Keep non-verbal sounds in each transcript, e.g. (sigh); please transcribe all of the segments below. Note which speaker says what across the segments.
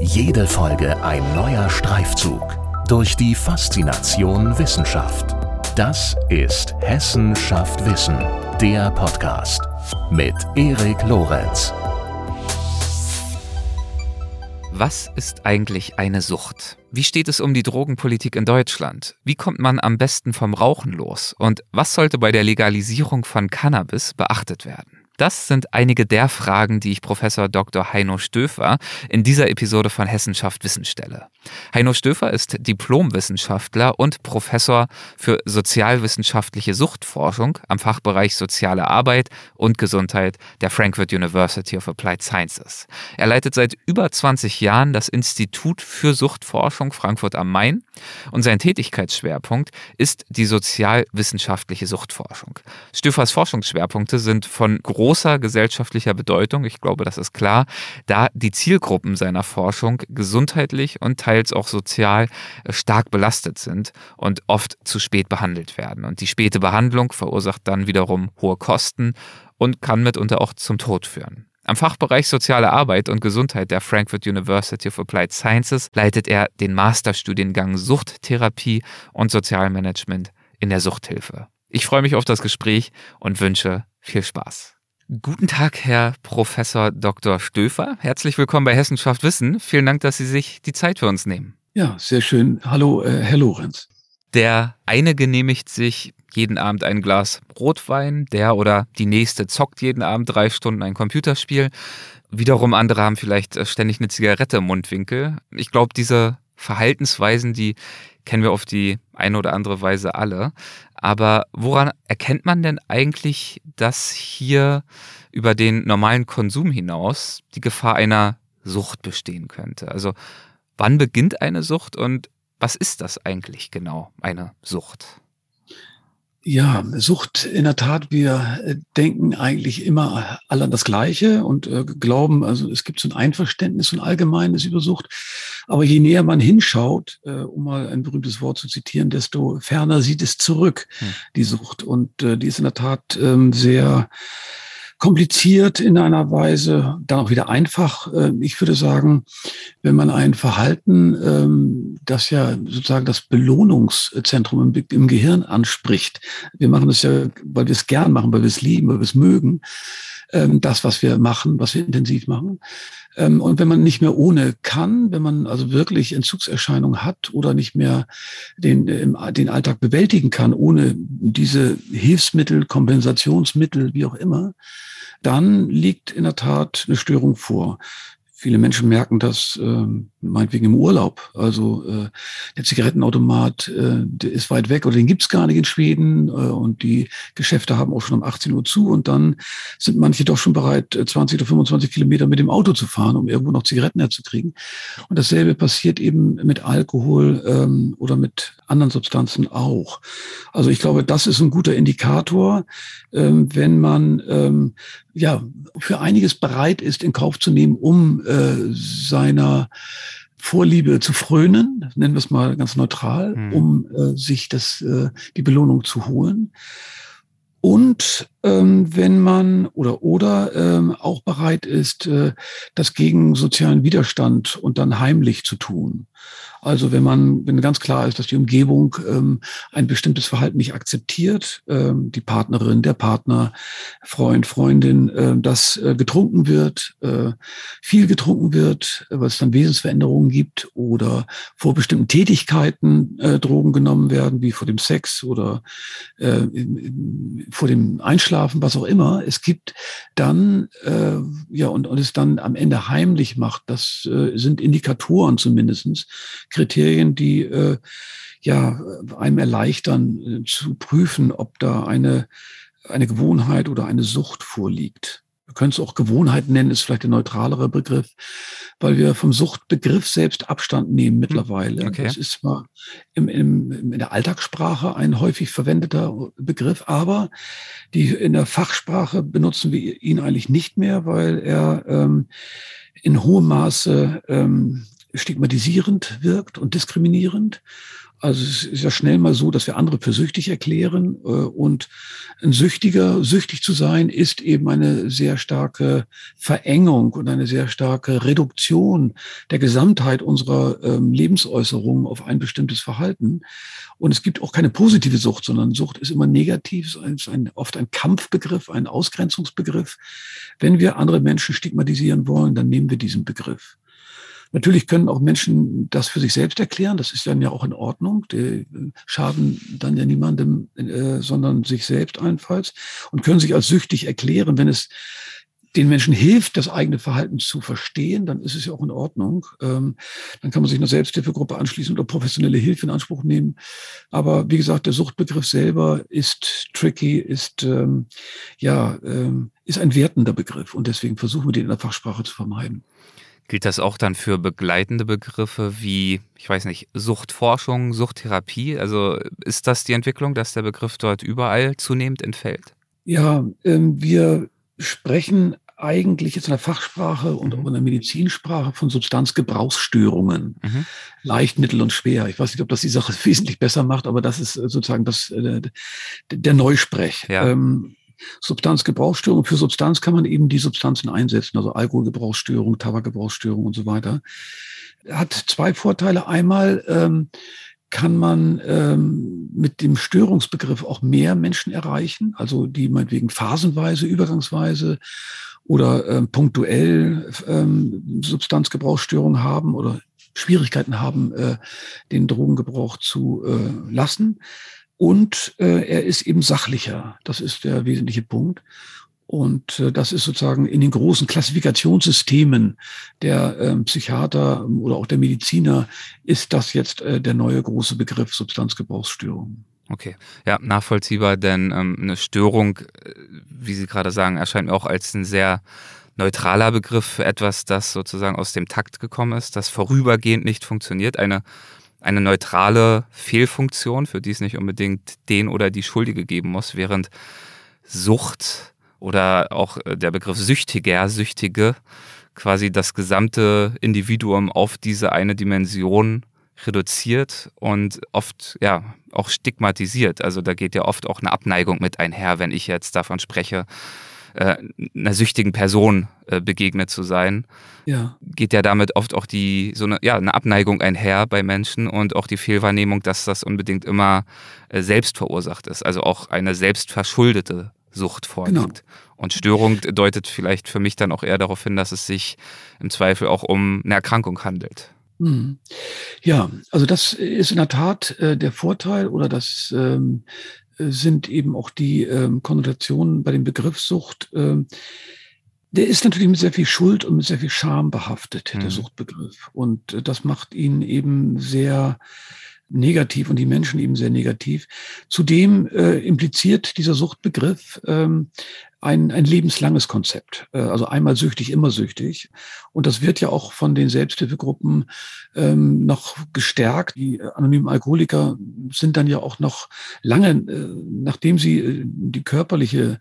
Speaker 1: Jede Folge ein neuer Streifzug durch die Faszination Wissenschaft. Das ist Hessen schafft Wissen, der Podcast mit Erik Lorenz.
Speaker 2: Was ist eigentlich eine Sucht? Wie steht es um die Drogenpolitik in Deutschland? Wie kommt man am besten vom Rauchen los? Und was sollte bei der Legalisierung von Cannabis beachtet werden? Das sind einige der Fragen, die ich Professor Dr. Heino Stöfer in dieser Episode von Hessenschaft Wissen stelle. Heino Stöfer ist Diplomwissenschaftler und Professor für sozialwissenschaftliche Suchtforschung am Fachbereich Soziale Arbeit und Gesundheit der Frankfurt University of Applied Sciences. Er leitet seit über 20 Jahren das Institut für Suchtforschung Frankfurt am Main und sein Tätigkeitsschwerpunkt ist die sozialwissenschaftliche Suchtforschung. Stöfers Forschungsschwerpunkte sind von großer gesellschaftlicher Bedeutung, ich glaube, das ist klar, da die Zielgruppen seiner Forschung gesundheitlich und teils auch sozial äh, stark belastet sind und oft zu spät behandelt werden. Und die späte Behandlung verursacht dann wiederum hohe Kosten und kann mitunter auch zum Tod führen. Am Fachbereich Soziale Arbeit und Gesundheit der Frankfurt University of Applied Sciences leitet er den Masterstudiengang Suchttherapie und Sozialmanagement in der Suchthilfe. Ich freue mich auf das Gespräch und wünsche viel Spaß. Guten Tag, Herr Professor Dr. Stöfer. Herzlich willkommen bei Hessenschaft Wissen. Vielen Dank, dass Sie sich die Zeit für uns nehmen.
Speaker 3: Ja, sehr schön. Hallo, äh, Herr Lorenz.
Speaker 2: Der eine genehmigt sich jeden Abend ein Glas Rotwein, der oder die nächste zockt jeden Abend drei Stunden ein Computerspiel. Wiederum andere haben vielleicht äh, ständig eine Zigarette im Mundwinkel. Ich glaube, diese Verhaltensweisen, die kennen wir auf die eine oder andere Weise alle. Aber woran erkennt man denn eigentlich, dass hier über den normalen Konsum hinaus die Gefahr einer Sucht bestehen könnte? Also wann beginnt eine Sucht und was ist das eigentlich genau, eine Sucht?
Speaker 3: Ja, Sucht in der Tat, wir äh, denken eigentlich immer alle an das Gleiche und äh, glauben, also es gibt so ein Einverständnis, und allgemeines über Sucht. Aber je näher man hinschaut, äh, um mal ein berühmtes Wort zu zitieren, desto ferner sieht es zurück, hm. die Sucht. Und äh, die ist in der Tat ähm, sehr kompliziert in einer Weise, dann auch wieder einfach. Äh, ich würde sagen, wenn man ein Verhalten, ähm, das ja sozusagen das Belohnungszentrum im Gehirn anspricht, wir machen das ja, weil wir es gern machen, weil wir es lieben, weil wir es mögen, ähm, das, was wir machen, was wir intensiv machen. Ähm, und wenn man nicht mehr ohne kann, wenn man also wirklich Entzugserscheinungen hat oder nicht mehr den, den Alltag bewältigen kann, ohne diese Hilfsmittel, Kompensationsmittel, wie auch immer, dann liegt in der Tat eine Störung vor. Viele Menschen merken das äh, meinetwegen im Urlaub. Also äh, der Zigarettenautomat, äh, der ist weit weg oder den gibt's gar nicht in Schweden äh, und die Geschäfte haben auch schon um 18 Uhr zu und dann sind manche doch schon bereit, 20 äh, oder 25 Kilometer mit dem Auto zu fahren, um irgendwo noch Zigaretten herzukriegen. Und dasselbe passiert eben mit Alkohol ähm, oder mit anderen Substanzen auch. Also ich glaube, das ist ein guter Indikator, ähm, wenn man ähm, ja für einiges bereit ist, in Kauf zu nehmen, um äh, seiner Vorliebe zu frönen, nennen wir es mal ganz neutral, mhm. um äh, sich das, äh, die Belohnung zu holen. Und ähm, wenn man oder oder ähm, auch bereit ist, äh, das gegen sozialen Widerstand und dann heimlich zu tun. Also wenn man, wenn ganz klar ist, dass die Umgebung ähm, ein bestimmtes Verhalten nicht akzeptiert, ähm, die Partnerin, der Partner, Freund, Freundin, äh, dass äh, getrunken wird, äh, viel getrunken wird, weil es dann Wesensveränderungen gibt oder vor bestimmten Tätigkeiten äh, Drogen genommen werden, wie vor dem Sex oder äh, vor dem Einschlafen, was auch immer. Es gibt dann, äh, ja, und, und es dann am Ende heimlich macht, das äh, sind Indikatoren zumindestens Kriterien, die äh, ja einem erleichtern äh, zu prüfen, ob da eine, eine Gewohnheit oder eine Sucht vorliegt. Wir können es auch Gewohnheit nennen, ist vielleicht der neutralere Begriff, weil wir vom Suchtbegriff selbst Abstand nehmen hm, mittlerweile. Okay. Das ist zwar im, im, in der Alltagssprache ein häufig verwendeter Begriff, aber die, in der Fachsprache benutzen wir ihn eigentlich nicht mehr, weil er ähm, in hohem Maße ähm, stigmatisierend wirkt und diskriminierend. Also es ist ja schnell mal so, dass wir andere für süchtig erklären. Äh, und ein Süchtiger, süchtig zu sein, ist eben eine sehr starke Verengung und eine sehr starke Reduktion der Gesamtheit unserer ähm, Lebensäußerungen auf ein bestimmtes Verhalten. Und es gibt auch keine positive Sucht, sondern Sucht ist immer negativ, ist ein, oft ein Kampfbegriff, ein Ausgrenzungsbegriff. Wenn wir andere Menschen stigmatisieren wollen, dann nehmen wir diesen Begriff. Natürlich können auch Menschen das für sich selbst erklären. Das ist dann ja auch in Ordnung. Die schaden dann ja niemandem, äh, sondern sich selbst allenfalls und können sich als süchtig erklären, wenn es den Menschen hilft, das eigene Verhalten zu verstehen, dann ist es ja auch in Ordnung. Ähm, dann kann man sich einer Selbsthilfegruppe anschließen oder professionelle Hilfe in Anspruch nehmen. Aber wie gesagt, der Suchtbegriff selber ist tricky, ist ähm, ja ähm, ist ein wertender Begriff und deswegen versuchen wir den in der Fachsprache zu vermeiden.
Speaker 2: Gilt das auch dann für begleitende Begriffe wie, ich weiß nicht, Suchtforschung, Suchttherapie? Also ist das die Entwicklung, dass der Begriff dort überall zunehmend entfällt?
Speaker 3: Ja, ähm, wir sprechen eigentlich jetzt in der Fachsprache und auch in der Medizinsprache von Substanzgebrauchsstörungen. Mhm. Leicht, mittel und schwer. Ich weiß nicht, ob das die Sache (laughs) wesentlich besser macht, aber das ist sozusagen das, äh, der Neusprech. Ja. Ähm, Substanzgebrauchsstörung. Für Substanz kann man eben die Substanzen einsetzen, also Alkoholgebrauchsstörung, Tabakgebrauchsstörung und so weiter. Hat zwei Vorteile. Einmal ähm, kann man ähm, mit dem Störungsbegriff auch mehr Menschen erreichen, also die meinetwegen phasenweise, übergangsweise oder ähm, punktuell ähm, Substanzgebrauchsstörungen haben oder Schwierigkeiten haben, äh, den Drogengebrauch zu äh, lassen. Und äh, er ist eben sachlicher. Das ist der wesentliche Punkt. Und äh, das ist sozusagen in den großen Klassifikationssystemen der äh, Psychiater oder auch der Mediziner ist das jetzt äh, der neue große Begriff Substanzgebrauchsstörung.
Speaker 2: Okay, ja, nachvollziehbar, denn ähm, eine Störung, äh, wie Sie gerade sagen, erscheint mir auch als ein sehr neutraler Begriff für etwas, das sozusagen aus dem Takt gekommen ist, das vorübergehend nicht funktioniert. Eine eine neutrale Fehlfunktion, für die es nicht unbedingt den oder die Schuldige geben muss, während Sucht oder auch äh, der Begriff Süchtiger, Süchtige quasi das gesamte Individuum auf diese eine Dimension reduziert und oft ja auch stigmatisiert. Also da geht ja oft auch eine Abneigung mit einher, wenn ich jetzt davon spreche, äh, einer süchtigen Person äh, begegnet zu sein, ja. geht ja damit oft auch die so eine, ja, eine Abneigung einher bei Menschen und auch die Fehlwahrnehmung, dass das unbedingt immer äh, selbst verursacht ist, also auch eine selbstverschuldete Sucht vorliegt. Genau. Und Störung deutet vielleicht für mich dann auch eher darauf hin, dass es sich im Zweifel auch um eine Erkrankung handelt.
Speaker 3: Mhm. Ja, also das ist in der Tat äh, der Vorteil oder das ähm, sind eben auch die ähm, Konnotationen bei dem Begriff Sucht. Ähm, der ist natürlich mit sehr viel Schuld und mit sehr viel Scham behaftet, mhm. der Suchtbegriff. Und äh, das macht ihn eben sehr negativ und die Menschen eben sehr negativ. Zudem äh, impliziert dieser Suchtbegriff ähm, ein, ein lebenslanges Konzept. Äh, also einmal süchtig, immer süchtig. Und das wird ja auch von den Selbsthilfegruppen ähm, noch gestärkt. Die anonymen Alkoholiker sind dann ja auch noch lange, äh, nachdem sie äh, die körperliche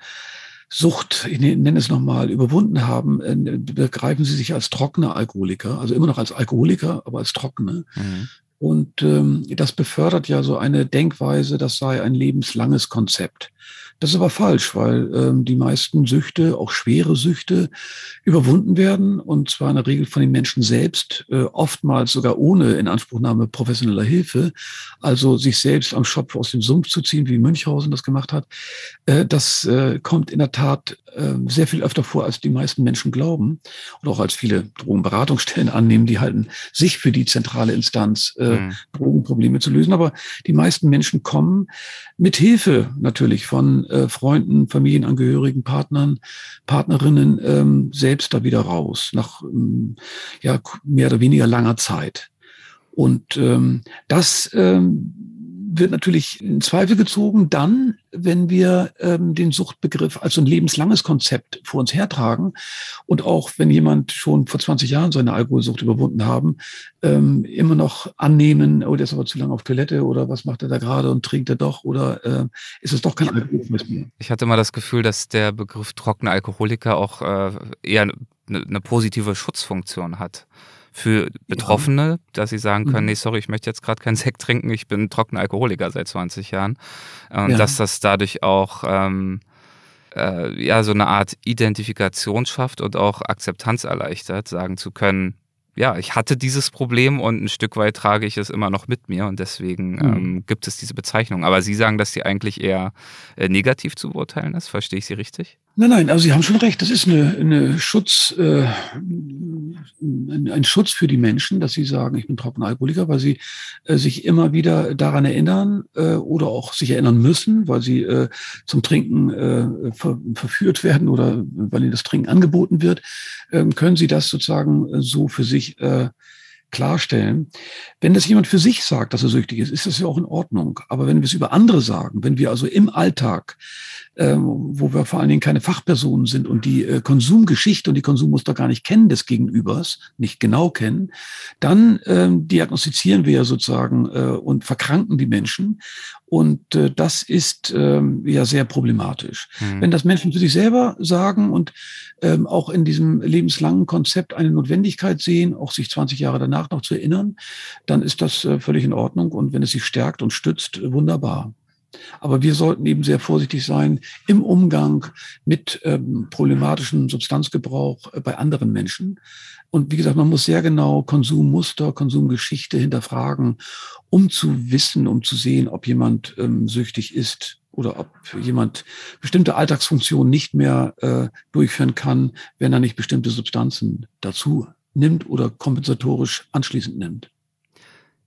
Speaker 3: Sucht, ich ne-, nenne es nochmal, überwunden haben, äh, begreifen sie sich als trockene Alkoholiker, also immer noch als Alkoholiker, aber als trockene. Mhm. Und ähm, das befördert ja so eine Denkweise, das sei ein lebenslanges Konzept. Das ist aber falsch, weil ähm, die meisten Süchte, auch schwere Süchte, überwunden werden und zwar in der Regel von den Menschen selbst, äh, oftmals sogar ohne Inanspruchnahme professioneller Hilfe. Also sich selbst am Schopf aus dem Sumpf zu ziehen, wie Münchhausen das gemacht hat, äh, das äh, kommt in der Tat äh, sehr viel öfter vor, als die meisten Menschen glauben und auch als viele Drogenberatungsstellen (laughs) annehmen, die halten sich für die zentrale Instanz, äh, mhm. Drogenprobleme zu lösen. Aber die meisten Menschen kommen mit Hilfe natürlich von äh, Freunden, Familienangehörigen, Partnern, Partnerinnen ähm, selbst da wieder raus, nach ähm, ja, mehr oder weniger langer Zeit. Und ähm, das ähm, wird natürlich in Zweifel gezogen dann, wenn wir ähm, den Suchtbegriff als so ein lebenslanges Konzept vor uns hertragen und auch wenn jemand schon vor 20 Jahren seine Alkoholsucht überwunden haben, ähm, immer noch annehmen, oh, der ist aber zu lange auf Toilette oder was macht er da gerade und trinkt er doch oder äh, ist es doch kein Alkoholismus mehr?
Speaker 2: Ich hatte mal das Gefühl, dass der Begriff trockene Alkoholiker auch äh, eher eine, eine positive Schutzfunktion hat für Betroffene, ja. dass sie sagen können, mhm. nee, sorry, ich möchte jetzt gerade keinen (laughs) Sekt trinken, ich bin trockener Alkoholiker seit 20 Jahren. Und ja. dass das dadurch auch ähm, äh, ja so eine Art Identifikation schafft und auch Akzeptanz erleichtert, sagen zu können, ja, ich hatte dieses Problem und ein Stück weit trage ich es immer noch mit mir und deswegen mhm. ähm, gibt es diese Bezeichnung. Aber Sie sagen, dass die eigentlich eher äh, negativ zu beurteilen ist. Verstehe ich Sie richtig?
Speaker 3: Nein, nein, also Sie haben schon recht. Das ist eine, eine Schutz, äh, ein, Schutz für die Menschen, dass sie sagen, ich bin Trockenalkoholiker, weil sie äh, sich immer wieder daran erinnern äh, oder auch sich erinnern müssen, weil sie äh, zum Trinken äh, ver, verführt werden oder weil ihnen das Trinken angeboten wird, ähm, können sie das sozusagen so für sich äh, klarstellen. Wenn das jemand für sich sagt, dass er süchtig ist, ist das ja auch in Ordnung. Aber wenn wir es über andere sagen, wenn wir also im Alltag ähm, wo wir vor allen Dingen keine Fachpersonen sind und die äh, Konsumgeschichte und die Konsummuster gar nicht kennen des Gegenübers, nicht genau kennen, dann ähm, diagnostizieren wir ja sozusagen äh, und verkranken die Menschen. Und äh, das ist ähm, ja sehr problematisch. Mhm. Wenn das Menschen für sich selber sagen und ähm, auch in diesem lebenslangen Konzept eine Notwendigkeit sehen, auch sich 20 Jahre danach noch zu erinnern, dann ist das äh, völlig in Ordnung. Und wenn es sich stärkt und stützt, wunderbar. Aber wir sollten eben sehr vorsichtig sein im Umgang mit ähm, problematischem Substanzgebrauch äh, bei anderen Menschen. Und wie gesagt, man muss sehr genau Konsummuster, Konsumgeschichte hinterfragen, um zu wissen, um zu sehen, ob jemand ähm, süchtig ist oder ob jemand bestimmte Alltagsfunktionen nicht mehr äh, durchführen kann, wenn er nicht bestimmte Substanzen dazu nimmt oder kompensatorisch anschließend nimmt.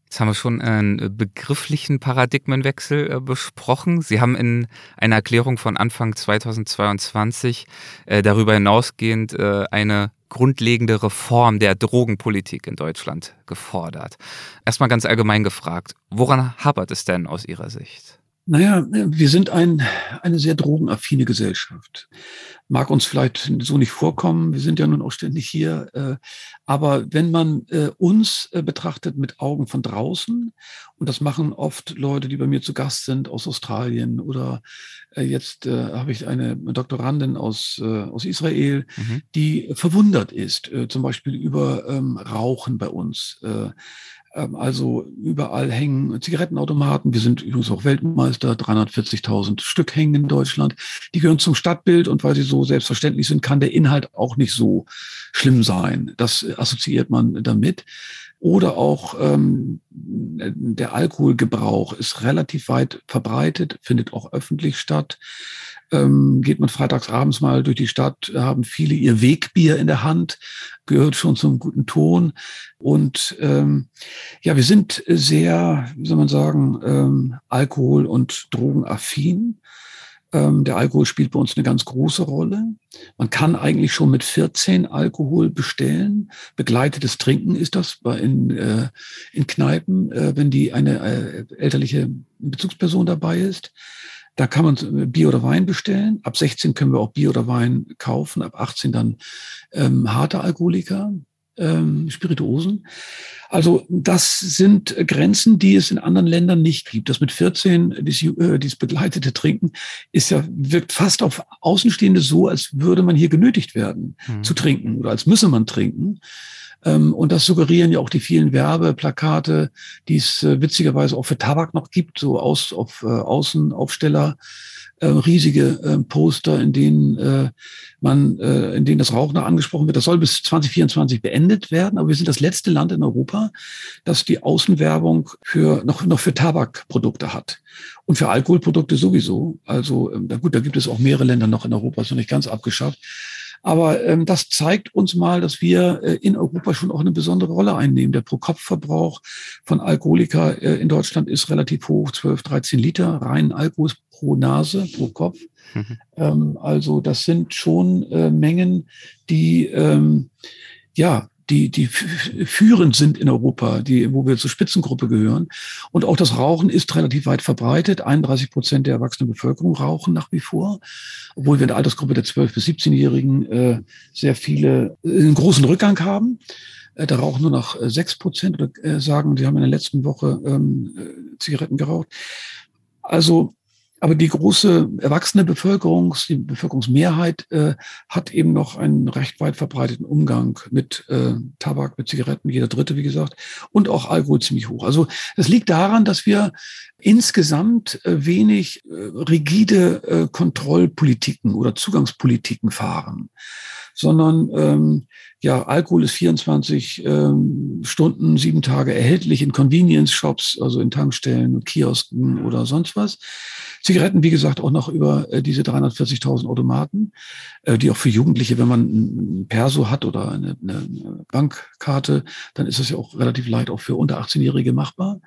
Speaker 2: Jetzt haben wir schon einen begrifflichen Paradigmenwechsel äh, besprochen. Sie haben in einer Erklärung von Anfang 2022 äh, darüber hinausgehend äh, eine grundlegende Reform der Drogenpolitik in Deutschland gefordert. Erstmal ganz allgemein gefragt, woran hapert es denn aus Ihrer Sicht?
Speaker 3: Naja, wir sind ein, eine sehr drogenaffine Gesellschaft. Mag uns vielleicht so nicht vorkommen, wir sind ja nun auch ständig hier. Äh, aber wenn man äh, uns äh, betrachtet mit Augen von draußen, und das machen oft Leute, die bei mir zu Gast sind aus Australien oder jetzt habe ich eine Doktorandin aus, aus Israel, mhm. die verwundert ist, zum Beispiel über ähm, Rauchen bei uns also überall hängen Zigarettenautomaten. Wir sind übrigens auch Weltmeister, 340.000 Stück hängen in Deutschland. Die gehören zum Stadtbild und weil sie so selbstverständlich sind, kann der Inhalt auch nicht so schlimm sein. Das assoziiert man damit. Oder auch ähm, der Alkoholgebrauch ist relativ weit verbreitet, findet auch öffentlich statt ähm, geht man freitags abends mal durch die Stadt, haben viele ihr Wegbier in der Hand, gehört schon zum guten Ton. Und ähm, ja, wir sind sehr, wie soll man sagen, ähm, Alkohol- und Drogenaffin. Ähm, der Alkohol spielt bei uns eine ganz große Rolle. Man kann eigentlich schon mit 14 Alkohol bestellen. Begleitetes Trinken ist das in, äh, in Kneipen, äh, wenn die eine äh, elterliche Bezugsperson dabei ist. Da kann man Bier oder Wein bestellen. Ab 16 können wir auch Bier oder Wein kaufen. Ab 18 dann ähm, harte Alkoholiker, ähm, Spirituosen. Also das sind Grenzen, die es in anderen Ländern nicht gibt. Das mit 14, dieses, äh, dieses begleitete Trinken, ist ja, wirkt fast auf Außenstehende so, als würde man hier genötigt werden mhm. zu trinken oder als müsse man trinken. Ähm, und das suggerieren ja auch die vielen Werbeplakate, die es äh, witzigerweise auch für Tabak noch gibt, so aus, auf äh, Außenaufsteller, äh, riesige äh, Poster, in denen äh, man, äh, in denen das Rauchen noch angesprochen wird. Das soll bis 2024 beendet werden, aber wir sind das letzte Land in Europa, das die Außenwerbung für noch noch für Tabakprodukte hat und für Alkoholprodukte sowieso. Also ähm, gut, da gibt es auch mehrere Länder noch in Europa, ist noch nicht ganz abgeschafft. Aber ähm, das zeigt uns mal, dass wir äh, in Europa schon auch eine besondere Rolle einnehmen. Der Pro-Kopf-Verbrauch von Alkoholika äh, in Deutschland ist relativ hoch, 12, 13 Liter reinen Alkohol pro Nase, pro Kopf. Mhm. Ähm, also das sind schon äh, Mengen, die ähm, ja die, die führend sind in Europa, die, wo wir zur Spitzengruppe gehören. Und auch das Rauchen ist relativ weit verbreitet. 31 Prozent der erwachsenen Bevölkerung rauchen nach wie vor, obwohl wir in der Altersgruppe der 12- bis 17-Jährigen äh, sehr viele äh, einen großen Rückgang haben. Äh, da rauchen nur noch äh, sechs Prozent oder äh, sagen, die haben in der letzten Woche ähm, Zigaretten geraucht. Also Aber die große erwachsene Bevölkerung, die Bevölkerungsmehrheit äh, hat eben noch einen recht weit verbreiteten Umgang mit äh, Tabak, mit Zigaretten, jeder Dritte, wie gesagt, und auch Alkohol ziemlich hoch. Also das liegt daran, dass wir insgesamt äh, wenig äh, rigide äh, Kontrollpolitiken oder Zugangspolitiken fahren, sondern ähm, ja, Alkohol ist 24 ähm, Stunden, sieben Tage erhältlich in Convenience Shops, also in Tankstellen, Kiosken oder sonst was. Zigaretten, wie gesagt, auch noch über äh, diese 340.000 Automaten, äh, die auch für Jugendliche, wenn man ein Perso hat oder eine, eine Bankkarte, dann ist das ja auch relativ leicht auch für unter 18-Jährige machbar.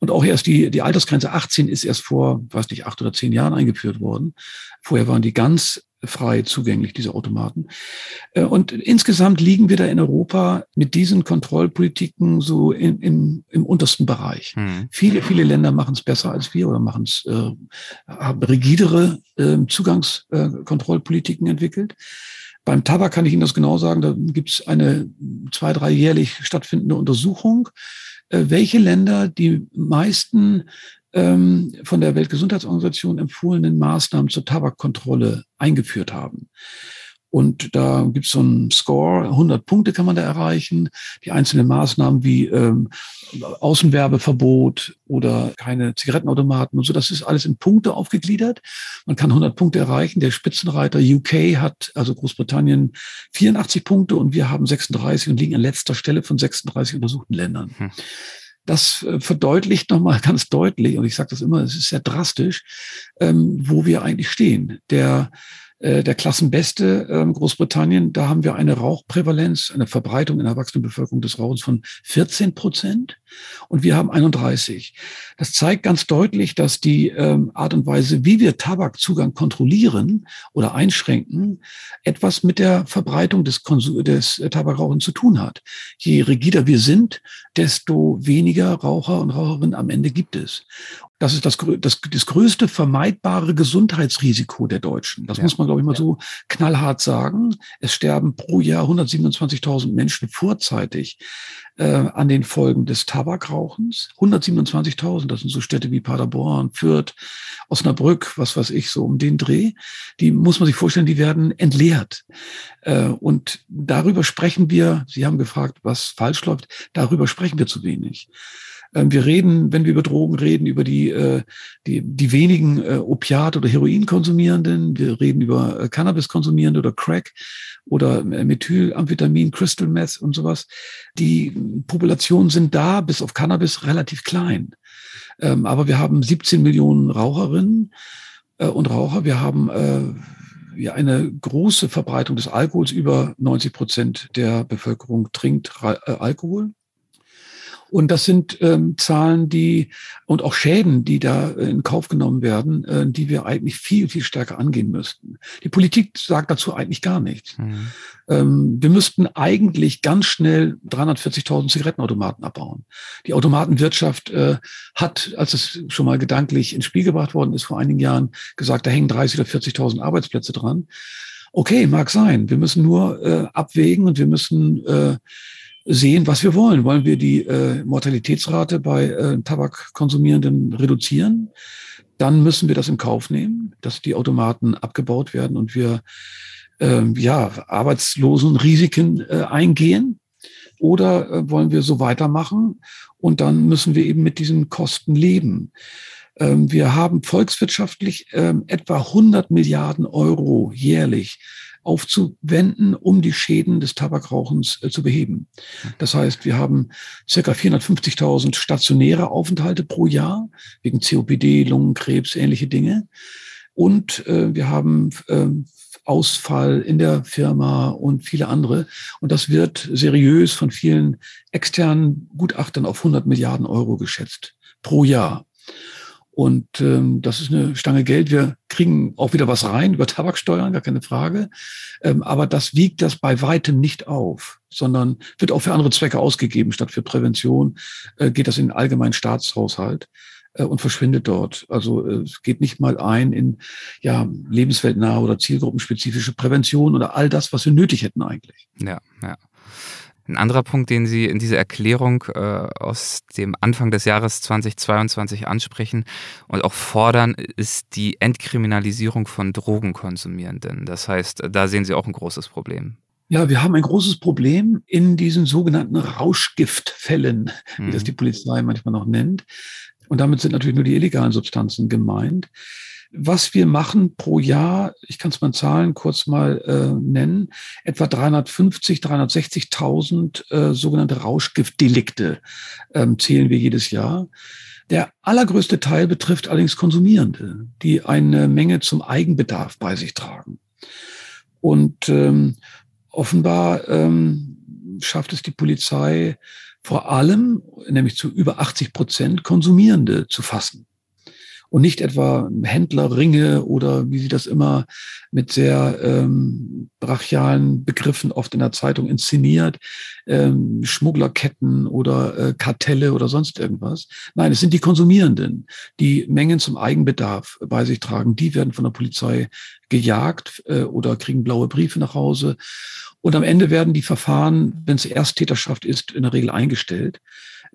Speaker 3: Und auch erst die, die Altersgrenze 18 ist erst vor, weiß nicht, acht oder zehn Jahren eingeführt worden. Vorher waren die ganz frei zugänglich, diese Automaten. Äh, und insgesamt liegen wir da in Europa mit diesen Kontrollpolitiken so in, in, im untersten Bereich. Hm. Viele, viele Länder machen es besser als wir oder machen es, äh, haben rigidere äh, Zugangskontrollpolitiken äh, entwickelt. Beim Tabak kann ich Ihnen das genau sagen, da gibt es eine zwei, drei jährlich stattfindende Untersuchung, äh, welche Länder die meisten ähm, von der Weltgesundheitsorganisation empfohlenen Maßnahmen zur Tabakkontrolle eingeführt haben. Und da gibt es so einen Score, 100 Punkte kann man da erreichen. Die einzelnen Maßnahmen wie ähm, Außenwerbeverbot oder keine Zigarettenautomaten und so, das ist alles in Punkte aufgegliedert. Man kann 100 Punkte erreichen. Der Spitzenreiter UK hat, also Großbritannien, 84 Punkte und wir haben 36 und liegen an letzter Stelle von 36 untersuchten Ländern. Hm das äh, verdeutlicht nochmal (laughs) ganz deutlich, und ich sage das immer, es ist sehr drastisch, ähm, wo wir eigentlich stehen. Der äh, der Klassenbeste ähm, Großbritannien, da haben wir eine Rauchprävalenz, eine Verbreitung in der Erwachsenenbevölkerung des Rauchens von 14 Prozent und wir haben 31. Das zeigt ganz deutlich, dass die ähm, Art und Weise, wie wir Tabakzugang kontrollieren oder einschränken, etwas mit der Verbreitung des, des äh, Tabakrauchens zu tun hat. Je rigider wir sind, desto weniger Raucher und Raucherinnen am Ende gibt es. Das ist das, das, das größte vermeidbare Gesundheitsrisiko der Deutschen. Das ja. muss man, glaube ich, mal so knallhart sagen. Es sterben pro Jahr 127.000 Menschen vorzeitig äh, an den Folgen des Tabakrauchens. 127.000, das sind so Städte wie Paderborn, Fürth, Osnabrück, was weiß ich, so um den Dreh. Die muss man sich vorstellen, die werden entleert. Äh, und darüber sprechen wir, Sie haben gefragt, was falsch läuft, darüber sprechen wir zu wenig. Ähm, wir reden, wenn wir über Drogen reden, über die, äh, die, die wenigen äh, Opiat- oder Heroin-Konsumierenden. Wir reden über äh, Cannabis-Konsumierende oder Crack oder Methylamphetamin, Crystal Meth und sowas. Die Populationen sind da bis auf Cannabis relativ klein. Ähm, aber wir haben 17 Millionen Raucherinnen und Raucher. Wir haben eine große Verbreitung des Alkohols. Über 90 Prozent der Bevölkerung trinkt Alkohol. Und das sind ähm, Zahlen, die und auch Schäden, die da in Kauf genommen werden, äh, die wir eigentlich viel, viel stärker angehen müssten. Die Politik sagt dazu eigentlich gar nichts. Mhm. Ähm, wir müssten eigentlich ganz schnell 340.000 Zigarettenautomaten abbauen. Die Automatenwirtschaft äh, hat, als es schon mal gedanklich ins Spiel gebracht worden ist vor einigen Jahren, gesagt, da hängen 30.000 oder 40.000 Arbeitsplätze dran. Okay, mag sein. Wir müssen nur äh, abwägen und wir müssen äh, sehen, was wir wollen. Wollen wir die äh, Mortalitätsrate bei äh, Tabakkonsumierenden reduzieren? Dann müssen wir das in Kauf nehmen, dass die Automaten abgebaut werden und wir äh, ja, Arbeitslosenrisiken äh, eingehen. Oder äh, wollen wir so weitermachen und dann müssen wir eben mit diesen Kosten leben. Ähm, wir haben volkswirtschaftlich ähm, etwa 100 Milliarden Euro jährlich aufzuwenden, um die Schäden des Tabakrauchens äh, zu beheben. Das heißt, wir haben circa 450.000 stationäre Aufenthalte pro Jahr wegen COPD, Lungenkrebs, ähnliche Dinge. Und äh, wir haben äh, Ausfall in der Firma und viele andere. Und das wird seriös von vielen externen Gutachtern auf 100 Milliarden Euro geschätzt pro Jahr. Und ähm, das ist eine Stange Geld. Wir kriegen auch wieder was rein über Tabaksteuern, gar keine Frage. Ähm, aber das wiegt das bei weitem nicht auf, sondern wird auch für andere Zwecke ausgegeben. Statt für Prävention äh, geht das in den allgemeinen Staatshaushalt äh, und verschwindet dort. Also äh, es geht nicht mal ein in ja lebensweltnahe oder zielgruppenspezifische Prävention oder all das, was wir nötig hätten eigentlich.
Speaker 2: Ja, ja. Ein anderer Punkt, den Sie in dieser Erklärung äh, aus dem Anfang des Jahres 2022 ansprechen und auch fordern, ist die Entkriminalisierung von Drogenkonsumierenden. Das heißt, da sehen Sie auch ein großes Problem.
Speaker 3: Ja, wir haben ein großes Problem in diesen sogenannten Rauschgiftfällen, wie mhm. das die Polizei manchmal noch nennt. Und damit sind natürlich nur die illegalen Substanzen gemeint. Was wir machen pro Jahr, ich kann es mal Zahlen kurz mal äh, nennen, etwa 350, 360.000 äh, sogenannte Rauschgiftdelikte ähm, zählen wir jedes Jahr. Der allergrößte Teil betrifft allerdings Konsumierende, die eine Menge zum Eigenbedarf bei sich tragen. Und ähm, offenbar ähm, schafft es die Polizei vor allem, nämlich zu über 80 Prozent, Konsumierende zu fassen und nicht etwa Händlerringe oder wie sie das immer mit sehr ähm, brachialen Begriffen oft in der Zeitung inszeniert, ähm, Schmugglerketten oder äh, Kartelle oder sonst irgendwas. Nein, es sind die Konsumierenden, die Mengen zum Eigenbedarf bei sich tragen. Die werden von der Polizei gejagt äh, oder kriegen blaue Briefe nach Hause. Und am Ende werden die Verfahren, wenn es Ersttäterschaft ist, in der Regel eingestellt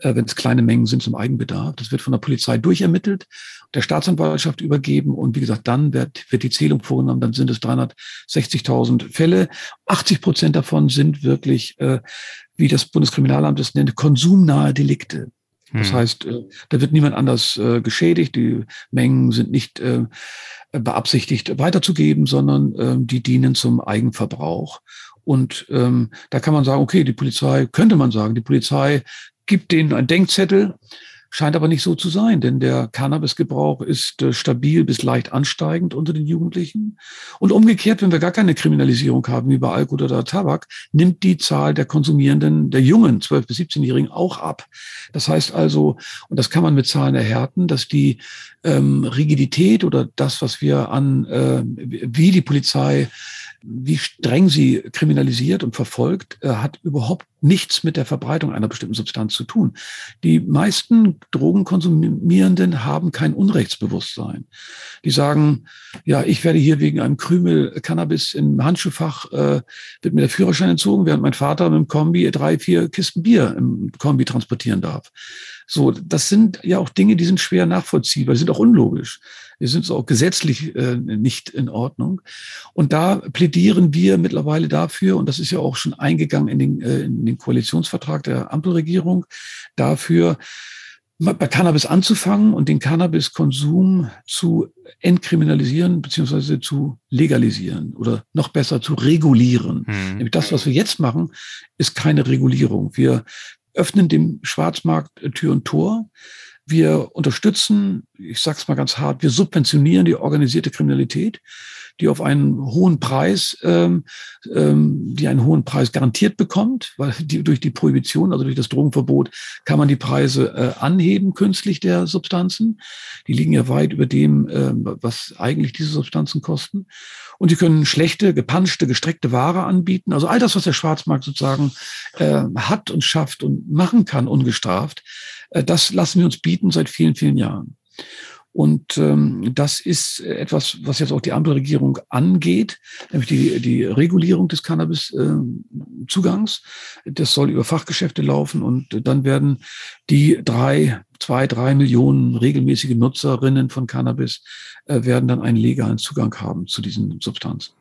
Speaker 3: äh, wenn es kleine Mengen sind zum Eigenbedarf. Das wird von der Polizei durchermittelt, der Staatsanwaltschaft übergeben und wie gesagt, dann wird, wird die Zählung vorgenommen, dann sind es 360.000 Fälle. 80 Prozent davon sind wirklich, äh, wie das Bundeskriminalamt es nennt, konsumnahe Delikte. Das hm. heißt, äh, da wird niemand anders äh, geschädigt, die Mengen sind nicht äh, beabsichtigt weiterzugeben, sondern äh, die dienen zum Eigenverbrauch. Und ähm, da kann man sagen, okay, die Polizei, könnte man sagen, die Polizei gibt denen einen Denkzettel, scheint aber nicht so zu sein, denn der Cannabisgebrauch ist äh, stabil bis leicht ansteigend unter den Jugendlichen. Und umgekehrt, wenn wir gar keine Kriminalisierung haben wie bei Alkohol oder Tabak, nimmt die Zahl der Konsumierenden, der jungen 12- bis 17-Jährigen auch ab. Das heißt also, und das kann man mit Zahlen erhärten, dass die ähm, Rigidität oder das, was wir an, äh, wie die Polizei wie streng sie kriminalisiert und verfolgt, äh, hat überhaupt nichts mit der Verbreitung einer bestimmten Substanz zu tun. Die meisten Drogenkonsumierenden haben kein Unrechtsbewusstsein. Die sagen, ja, ich werde hier wegen einem Krümel Cannabis im Handschuhfach, äh, wird mir der Führerschein entzogen, während mein Vater mit dem Kombi drei, vier Kisten Bier im Kombi transportieren darf. So, das sind ja auch Dinge, die sind schwer nachvollziehbar, sind auch unlogisch. Wir sind auch gesetzlich äh, nicht in Ordnung. Und da plädieren wir mittlerweile dafür, und das ist ja auch schon eingegangen in den, äh, in den Koalitionsvertrag der Ampelregierung, dafür, bei Cannabis anzufangen und den Cannabiskonsum zu entkriminalisieren beziehungsweise zu legalisieren oder noch besser zu regulieren. Mhm. Nämlich das, was wir jetzt machen, ist keine Regulierung. Wir öffnen dem Schwarzmarkt Tür und Tor. Wir unterstützen, ich sage es mal ganz hart, wir subventionieren die organisierte Kriminalität, die auf einen hohen Preis, ähm, ähm, die einen hohen Preis garantiert bekommt, weil die, durch die Prohibition, also durch das Drogenverbot, kann man die Preise äh, anheben künstlich der Substanzen. Die liegen ja weit über dem, äh, was eigentlich diese Substanzen kosten. Und die können schlechte, gepanschte, gestreckte Ware anbieten. Also all das, was der Schwarzmarkt sozusagen äh, hat und schafft und machen kann, ungestraft, äh, das lassen wir uns bieten seit vielen, vielen Jahren. Und ähm, das ist etwas, was jetzt auch die Ampelregierung angeht, nämlich die, die Regulierung des Cannabis-Zugangs. Äh, das soll über Fachgeschäfte laufen und dann werden die drei, zwei, drei Millionen regelmäßige Nutzerinnen von Cannabis äh, werden dann einen legalen Zugang haben zu diesen Substanzen.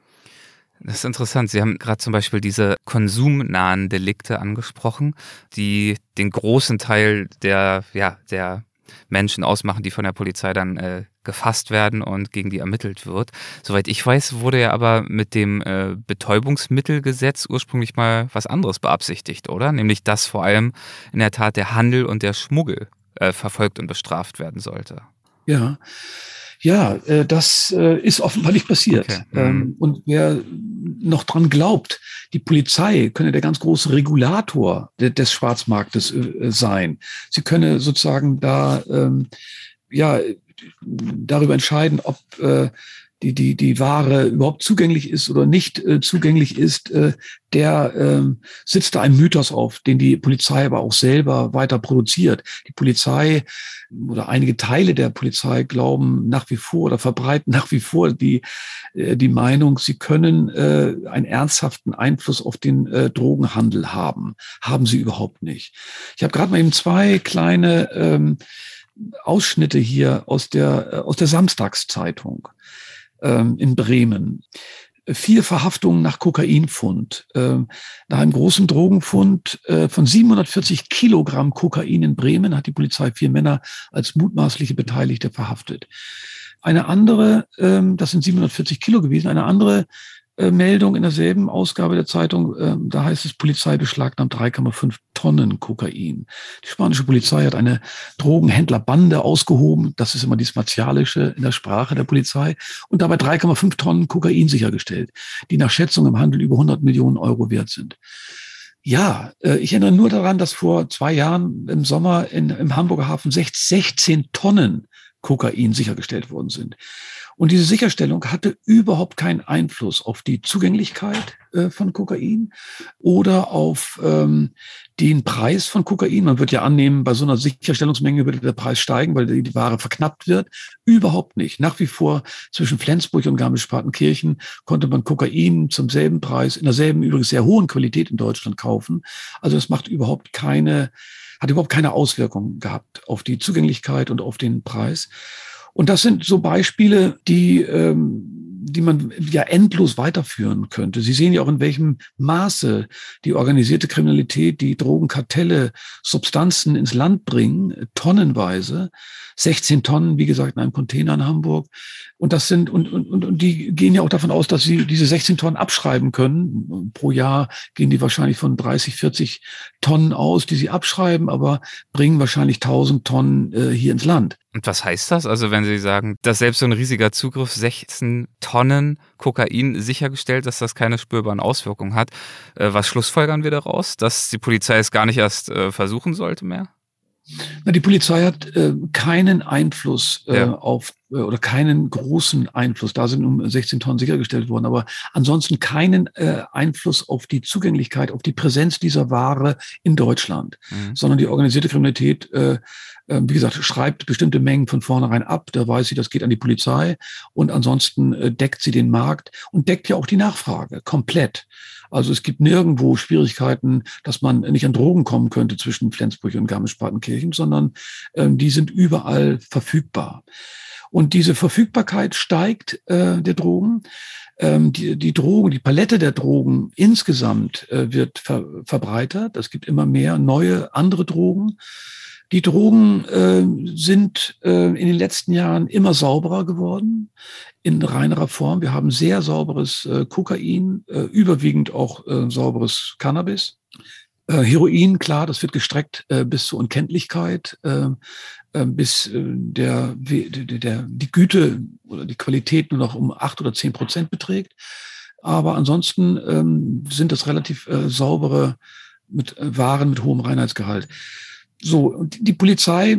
Speaker 2: Das ist interessant. Sie haben gerade zum Beispiel diese konsumnahen Delikte angesprochen, die den großen Teil der, ja, der Menschen ausmachen, die von der Polizei dann äh, gefasst werden und gegen die ermittelt wird. Soweit ich weiß, wurde ja aber mit dem äh, Betäubungsmittelgesetz ursprünglich mal was anderes beabsichtigt, oder? Nämlich, dass vor allem in der Tat der Handel und der Schmuggel äh, verfolgt und bestraft werden sollte.
Speaker 3: Ja. Ja, äh, das äh, ist offenbar nicht passiert. Okay. Ähm, mhm. und wer noch dran glaubt, die Polizei könne der ganz große Regulator des Schwarzmarktes äh, sein. Sie könne sozusagen da ähm, ja darüber entscheiden, ob die, die, die Ware überhaupt zugänglich ist oder nicht äh, zugänglich ist, äh, der äh, sitzt da ein Mythos auf, den die Polizei aber auch selber weiter produziert. Die Polizei oder einige Teile der Polizei glauben nach wie vor oder verbreiten nach wie vor die, äh, die Meinung, sie können äh, einen ernsthaften Einfluss auf den äh, Drogenhandel haben. Haben sie überhaupt nicht. Ich habe gerade mal eben zwei kleine ähm, Ausschnitte hier aus der, äh, aus der Samstagszeitung ähm, in Bremen. Vier Verhaftungen nach Kokainfund. Ähm, nach einem großen Drogenfund äh, von 740 Kilogramm Kokain in Bremen hat die Polizei vier Männer als mutmaßliche Beteiligte verhaftet. Eine andere, ähm, das sind 740 Kilo gewesen, eine andere Meldung in derselben Ausgabe der Zeitung, äh, da heißt es, Polizei beschlagnahmt 3,5 Tonnen Kokain. Die spanische Polizei hat eine Drogenhändlerbande ausgehoben, das ist immer dieses Martialische in der Sprache der Polizei, und dabei 3,5 Tonnen Kokain sichergestellt, die nach Schätzung im Handel über 100 Millionen Euro wert sind. Ja, äh, ich erinnere nur daran, dass vor zwei Jahren im Sommer in, im Hamburger Hafen 16 Tonnen Kokain sichergestellt worden sind. Und diese Sicherstellung hatte überhaupt keinen Einfluss auf die Zugänglichkeit äh, von Kokain oder auf ähm, den Preis von Kokain. Man wird ja annehmen, bei so einer Sicherstellungsmenge würde der Preis steigen, weil die, die Ware verknappt wird. Überhaupt nicht. Nach wie vor zwischen Flensburg und Garmisch-Partenkirchen konnte man Kokain zum selben Preis, in derselben übrigens sehr hohen Qualität in Deutschland kaufen. Also das macht überhaupt keine, hat überhaupt keine Auswirkungen gehabt auf die Zugänglichkeit und auf den Preis. Und das sind so Beispiele, die, ähm, die man ja endlos weiterführen könnte. Sie sehen ja auch, in welchem Maße die organisierte Kriminalität, die Drogenkartelle Substanzen ins Land bringen, tonnenweise. 16 Tonnen, wie gesagt, in einem Container in Hamburg. Und das sind, und, und, und die gehen ja auch davon aus, dass sie diese 16 Tonnen abschreiben können. Pro Jahr gehen die wahrscheinlich von 30, 40 Tonnen aus, die sie abschreiben, aber bringen wahrscheinlich 1000 Tonnen äh, hier ins Land.
Speaker 2: Und was heißt das? Also wenn Sie sagen, dass selbst so ein riesiger Zugriff 16 Tonnen Kokain sichergestellt, dass das keine spürbaren Auswirkungen hat, äh, was schlussfolgern wir daraus? Dass die Polizei es gar nicht erst äh, versuchen sollte mehr?
Speaker 3: Na, die Polizei hat äh, keinen Einfluss äh, ja. auf äh, oder keinen großen Einfluss. Da sind um 16 Tonnen sichergestellt worden, aber ansonsten keinen äh, Einfluss auf die Zugänglichkeit, auf die Präsenz dieser Ware in Deutschland, mhm. sondern die organisierte Kriminalität, äh, äh, wie gesagt, schreibt bestimmte Mengen von vornherein ab. Da weiß sie, das geht an die Polizei und ansonsten äh, deckt sie den Markt und deckt ja auch die Nachfrage komplett. Also es gibt nirgendwo Schwierigkeiten, dass man nicht an Drogen kommen könnte zwischen Flensburg und Garmisch-Partenkirchen, sondern ähm, die sind überall verfügbar. Und diese Verfügbarkeit steigt äh, der Drogen. Ähm, die, die Drogen, die Palette der Drogen insgesamt äh, wird ver verbreitert. Es gibt immer mehr neue, andere Drogen. Die Drogen äh, sind äh, in den letzten Jahren immer sauberer geworden, in reinerer Form. Wir haben sehr sauberes äh, Kokain, äh, überwiegend auch äh, sauberes Cannabis. Äh, Heroin, klar, das wird gestreckt äh, bis zur Unkenntlichkeit, äh, äh, bis äh, der, der, die Güte oder die Qualität nur noch um acht oder zehn Prozent beträgt. Aber ansonsten ähm, sind das relativ äh, saubere mit äh, Waren mit hohem Reinheitsgehalt. So, die Polizei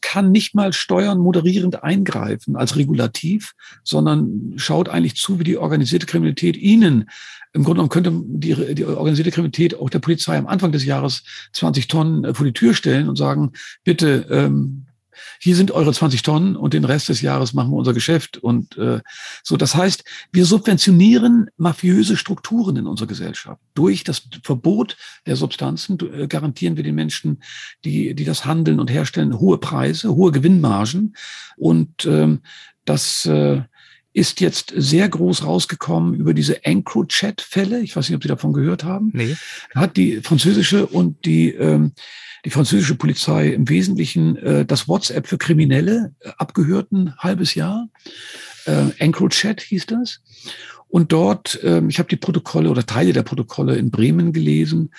Speaker 3: kann nicht mal steuern, moderierend eingreifen als Regulativ, sondern schaut eigentlich zu, wie die organisierte Kriminalität ihnen im Grunde genommen könnte die, die organisierte Kriminalität auch der Polizei am Anfang des Jahres 20 Tonnen äh, vor die Tür stellen und sagen, bitte, ähm, hier sind eure 20 Tonnen und den Rest des Jahres machen wir unser Geschäft. Und äh, so, das heißt, wir subventionieren mafiöse Strukturen in unserer Gesellschaft. Durch das Verbot der Substanzen äh, garantieren wir den Menschen, die, die das handeln und herstellen, hohe Preise, hohe Gewinnmargen. Und ähm, das äh, ist jetzt sehr groß rausgekommen über diese EncroChat-Fälle. Ich weiß nicht, ob Sie davon gehört haben. Nee. Hat die französische und die ähm, die französische Polizei im Wesentlichen äh, das WhatsApp für Kriminelle äh, abgehört ein halbes Jahr. Äh, EncroChat hieß das. Und dort, ähm, ich habe die Protokolle oder Teile der Protokolle in Bremen gelesen.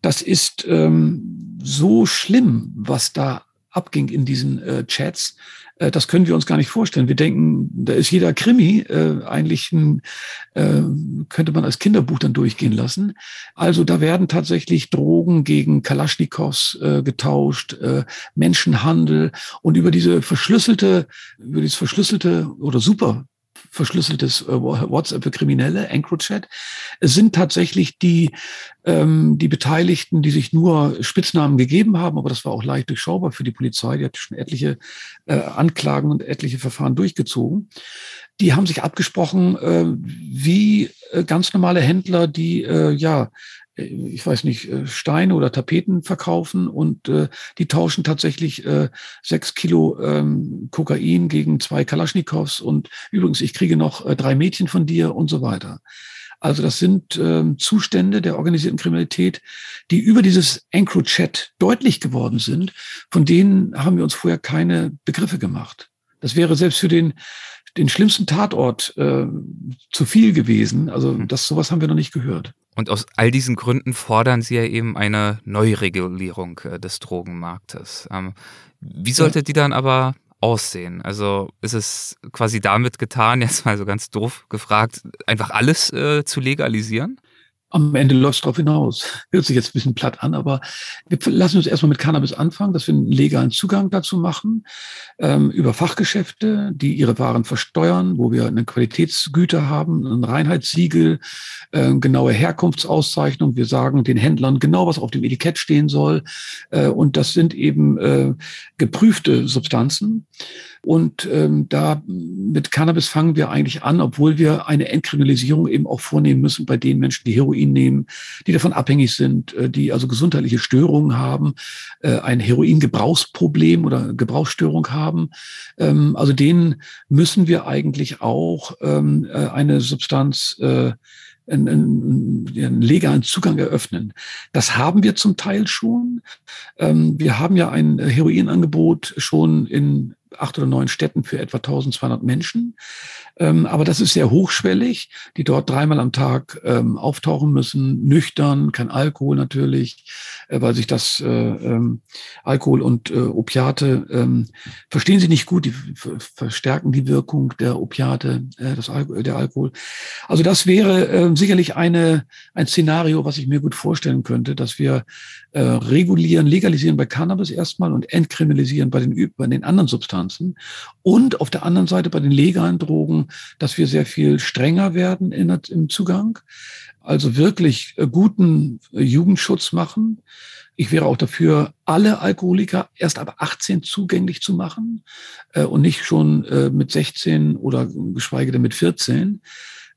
Speaker 3: Das ist ähm, so schlimm, was da abging in diesen äh, Chats. Äh, das können wir uns gar nicht vorstellen. Wir denken, da ist jeder Krimi äh, eigentlich ein, äh, könnte man als Kinderbuch dann durchgehen lassen. Also da werden tatsächlich Drogen gegen Kalaschnikows äh, getauscht, äh, Menschenhandel und über diese verschlüsselte, über dieses verschlüsselte oder super verschlüsseltes äh, WhatsApp für Kriminelle, EncroChat. Es sind tatsächlich die, ähm, die Beteiligten, die sich nur Spitznamen gegeben haben, aber das war auch leicht durchschaubar für die Polizei. Die hat schon etliche äh, Anklagen und etliche Verfahren durchgezogen. Die haben sich abgesprochen, äh, wie äh, ganz normale Händler, die äh, ja ich weiß nicht, äh, Steine oder Tapeten verkaufen und äh, die tauschen tatsächlich äh, sechs Kilo ähm, Kokain gegen zwei Kalaschnikows und übrigens, ich kriege noch äh, drei Mädchen von dir und so weiter. Also das sind ähm, Zustände der organisierten Kriminalität, die über dieses EncroChat deutlich geworden sind. Von denen haben wir uns vorher keine Begriffe gemacht. Das wäre selbst für den, den schlimmsten Tatort äh, zu viel gewesen. Also hm. das sowas haben wir noch nicht gehört.
Speaker 2: Und aus all diesen Gründen fordern Sie ja eben eine Neuregulierung äh, des Drogenmarktes. Ähm, wie sollte ja. die dann aber aussehen? Also ist es quasi damit getan, (laughs) jetzt mal so ganz doof gefragt, einfach alles äh, zu legalisieren?
Speaker 3: Am Ende läuft es darauf hinaus. Hört sich jetzt ein bisschen platt an, aber wir lassen uns erstmal mit Cannabis anfangen, dass wir einen legalen Zugang dazu machen, ähm, über Fachgeschäfte, die ihre Waren versteuern, wo wir eine Qualitätsgüter haben, ein Reinheitssiegel, äh, genaue Herkunftsauszeichnung. Wir sagen den Händlern genau, was auf dem Etikett stehen soll. Äh, und das sind eben äh, geprüfte Substanzen. Und ähm, da mit Cannabis fangen wir eigentlich an, obwohl wir eine Entkriminalisierung eben auch vornehmen müssen bei den Menschen, die Heroin nehmen, die davon abhängig sind, äh, die also gesundheitliche Störungen haben, äh, ein Heroingebrauchsproblem oder Gebrauchsstörung haben. Ähm, also denen müssen wir eigentlich auch ähm, äh, eine Substanz äh, einen, einen, einen legalen Zugang eröffnen. Das haben wir zum Teil schon. Ähm, wir haben ja ein Heroinangebot schon in acht oder neun Städten für etwa 1200 Menschen. Ähm, aber das ist sehr hochschwellig, die dort dreimal am Tag ähm, auftauchen müssen, nüchtern, kein Alkohol natürlich, weil sich das äh, ähm, Alkohol und äh, Opiate ähm, verstehen sie nicht gut, die verstärken die Wirkung der Opiate, äh, das Al der Alkohol. Also das wäre äh, sicherlich eine, ein Szenario, was ich mir gut vorstellen könnte, dass wir äh, regulieren, legalisieren bei Cannabis erstmal und entkriminalisieren bei den, bei den anderen Substanzen und auf der anderen Seite bei den legalen Drogen, dass wir sehr viel strenger werden in, im Zugang, also wirklich äh, guten äh, Jugendschutz machen. Ich wäre auch dafür, alle Alkoholiker erst ab 18 zugänglich zu machen äh, und nicht schon äh, mit 16 oder geschweige denn mit 14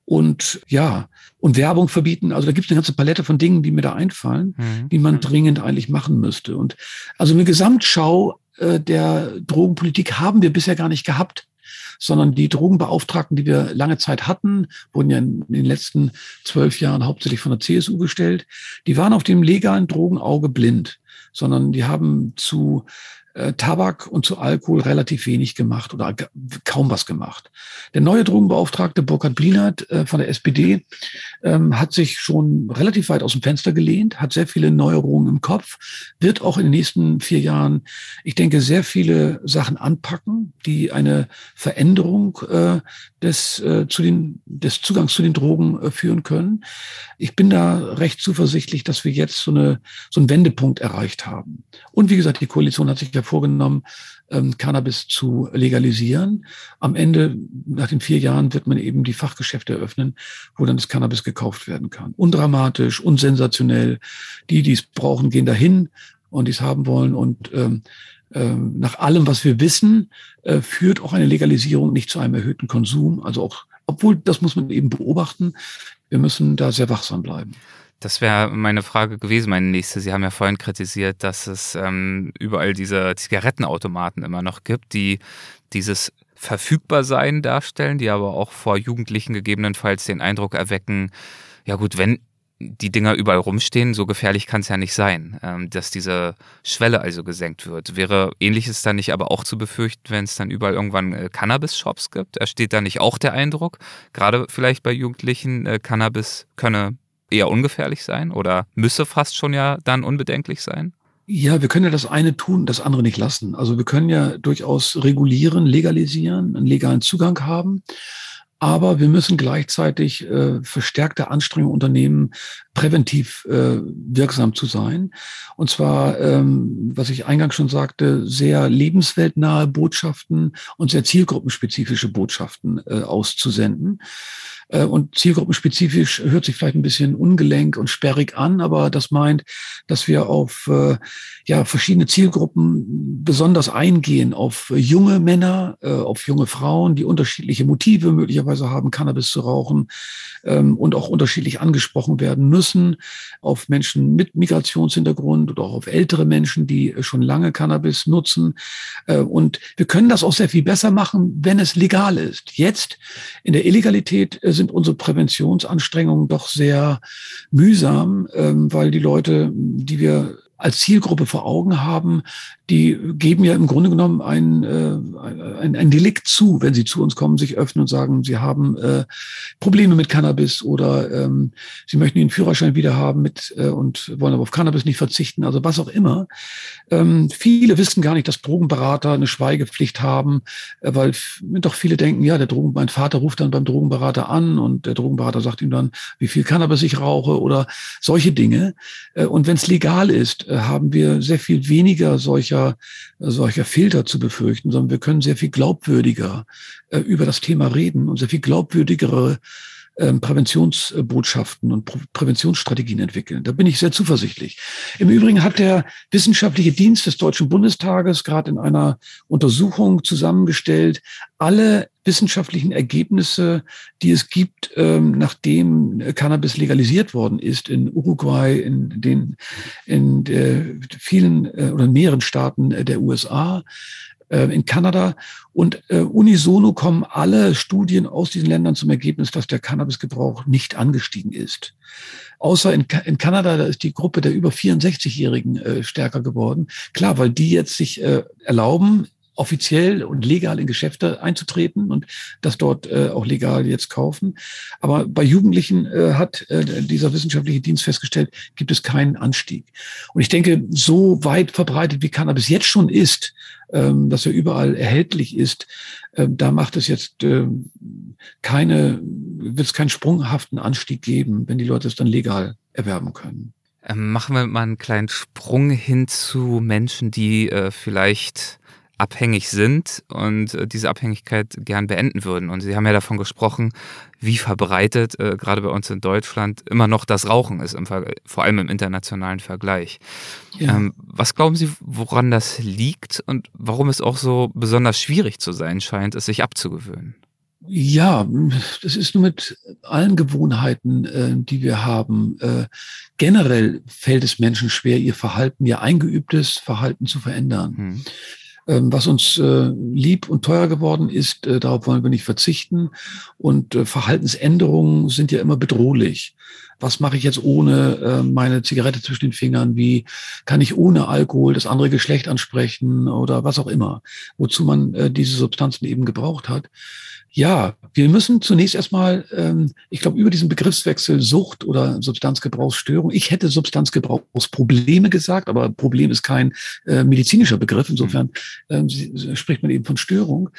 Speaker 3: und ja, und Werbung verbieten. Also da gibt es eine ganze Palette von Dingen, die mir da einfallen, mhm. die man dringend eigentlich machen müsste. Und also eine Gesamtschau äh, der Drogenpolitik haben wir bisher gar nicht gehabt sondern die Drogenbeauftragten, die wir lange Zeit hatten, wurden ja in den letzten zwölf Jahren hauptsächlich von der CSU gestellt, die waren auf dem legalen Drogenauge blind, sondern die haben zu äh, Tabak und zu Alkohol relativ wenig gemacht oder kaum was gemacht. Der neue Drogenbeauftragte Burkhard Blinert äh, von der SPD ähm, hat sich schon relativ weit aus dem Fenster gelehnt, hat sehr viele Neuerungen im Kopf, wird auch in den nächsten vier Jahren, ich denke, sehr viele Sachen anpacken, die eine Veränderung äh, des, zu den, des Zugangs zu den Drogen führen können. Ich bin da recht zuversichtlich, dass wir jetzt so, eine, so einen Wendepunkt erreicht haben. Und wie gesagt, die Koalition hat sich ja vorgenommen, ähm, Cannabis zu legalisieren. Am Ende, nach den vier Jahren, wird man eben die Fachgeschäfte eröffnen, wo dann das Cannabis gekauft werden kann. Undramatisch, unsensationell. Die, die es brauchen, gehen dahin und die es haben wollen. Und ähm, ähm, nach allem, was wir wissen, äh, führt auch eine Legalisierung nicht zu einem erhöhten Konsum. Also auch, obwohl das muss man eben beobachten. Wir müssen da sehr wachsam bleiben.
Speaker 2: Das wäre meine Frage gewesen, meine nächste. Sie haben ja vorhin kritisiert, dass es ähm, überall diese Zigarettenautomaten immer noch gibt, die dieses Verfügbarsein darstellen, die aber auch vor Jugendlichen gegebenenfalls den Eindruck erwecken, ja gut, wenn die Dinger überall rumstehen, so gefährlich kann es ja nicht sein, ähm, dass diese Schwelle also gesenkt wird. Wäre ähnliches dann nicht aber auch zu befürchten, wenn es dann überall irgendwann äh, Cannabis-Shops gibt? Ersteht da nicht auch der Eindruck, gerade vielleicht bei Jugendlichen, äh, Cannabis könne eher ungefährlich sein oder müsse fast schon ja dann unbedenklich sein?
Speaker 3: Ja, wir können ja das eine tun, das andere nicht lassen. Also wir können ja durchaus regulieren, legalisieren, einen legalen Zugang haben. Aber wir müssen gleichzeitig äh, verstärkte Anstrengungen unternehmen, präventiv äh, wirksam zu sein. Und zwar, ähm, was ich eingangs schon sagte, sehr lebensweltnahe Botschaften und sehr zielgruppenspezifische Botschaften äh, auszusenden. Äh, und zielgruppenspezifisch hört sich vielleicht ein bisschen ungelenk und sperrig an, aber das meint, dass wir auf äh, ja, verschiedene Zielgruppen besonders eingehen, auf junge Männer, äh, auf junge Frauen, die unterschiedliche Motive möglicherweise haben, Cannabis zu rauchen ähm, und auch unterschiedlich angesprochen werden müssen, auf Menschen mit Migrationshintergrund oder auch auf ältere Menschen, die schon lange Cannabis nutzen. Und wir können das auch sehr viel besser machen, wenn es legal ist. Jetzt in der Illegalität sind unsere Präventionsanstrengungen doch sehr mühsam, ähm, weil die Leute, die wir als Zielgruppe vor Augen haben, die geben ja im Grunde genommen ein, äh, ein, ein Delikt zu, wenn sie zu uns kommen, sich öffnen und sagen, sie haben äh, Probleme mit Cannabis oder ähm, sie möchten den Führerschein wieder haben mit äh, und wollen aber auf Cannabis nicht verzichten, also was auch immer. Ähm, viele wissen gar nicht, dass Drogenberater eine Schweigepflicht haben, äh, weil doch viele denken, ja, der Drogen, mein Vater ruft dann beim Drogenberater an und der Drogenberater sagt ihm dann, wie viel Cannabis ich rauche oder solche Dinge. Äh, und wenn es legal ist, äh, haben wir sehr viel weniger solcher solcher, solcher Filter zu befürchten, sondern wir können sehr viel glaubwürdiger äh, über das Thema reden und sehr viel glaubwürdigere Präventionsbotschaften und Präventionsstrategien entwickeln. Da bin ich sehr zuversichtlich. Im Übrigen hat der Wissenschaftliche Dienst des Deutschen Bundestages gerade in einer Untersuchung zusammengestellt, alle wissenschaftlichen Ergebnisse, die es gibt, ähm, nachdem Cannabis legalisiert worden ist in Uruguay, in den in vielen äh, oder mehreren Staaten der USA, in Kanada. Und äh, unisono kommen alle Studien aus diesen Ländern zum Ergebnis, dass der Cannabisgebrauch nicht angestiegen ist. Außer in, in Kanada, da ist die Gruppe der über 64-Jährigen äh, stärker geworden. Klar, weil die jetzt sich äh, erlauben, offiziell und legal in Geschäfte einzutreten und das dort äh, auch legal jetzt kaufen. Aber bei Jugendlichen äh, hat äh, dieser wissenschaftliche Dienst festgestellt, gibt es keinen Anstieg. Und ich denke, so weit verbreitet wie Cannabis jetzt schon ist, ähm, dass er überall erhältlich ist, äh, da macht es jetzt äh, keine, wird es keinen sprunghaften Anstieg geben, wenn die Leute es dann legal erwerben können.
Speaker 2: Ähm, machen wir mal einen kleinen Sprung hin zu Menschen, die äh, vielleicht abhängig sind und äh, diese Abhängigkeit gern beenden würden. Und Sie haben ja davon gesprochen, wie verbreitet äh, gerade bei uns in Deutschland immer noch das Rauchen ist, vor allem im internationalen Vergleich. Ja. Ähm, was glauben Sie, woran das liegt und warum es auch so besonders schwierig zu sein scheint, es sich abzugewöhnen?
Speaker 3: Ja, das ist nur mit allen Gewohnheiten, äh, die wir haben. Äh, generell fällt es Menschen schwer, ihr Verhalten, ihr eingeübtes Verhalten zu verändern. Hm. Ähm, was uns äh, lieb und teuer geworden ist, äh, darauf wollen wir nicht verzichten. Und äh, Verhaltensänderungen sind ja immer bedrohlich. Was mache ich jetzt ohne meine Zigarette zwischen den Fingern? Wie kann ich ohne Alkohol das andere Geschlecht ansprechen oder was auch immer, wozu man diese Substanzen eben gebraucht hat? Ja, wir müssen zunächst erstmal, ähm, ich glaube, über diesen Begriffswechsel Sucht oder Substanzgebrauchsstörung, ich hätte Substanzgebrauchsprobleme gesagt, aber Problem ist kein äh, medizinischer Begriff, insofern ähm, spricht man eben von Störung.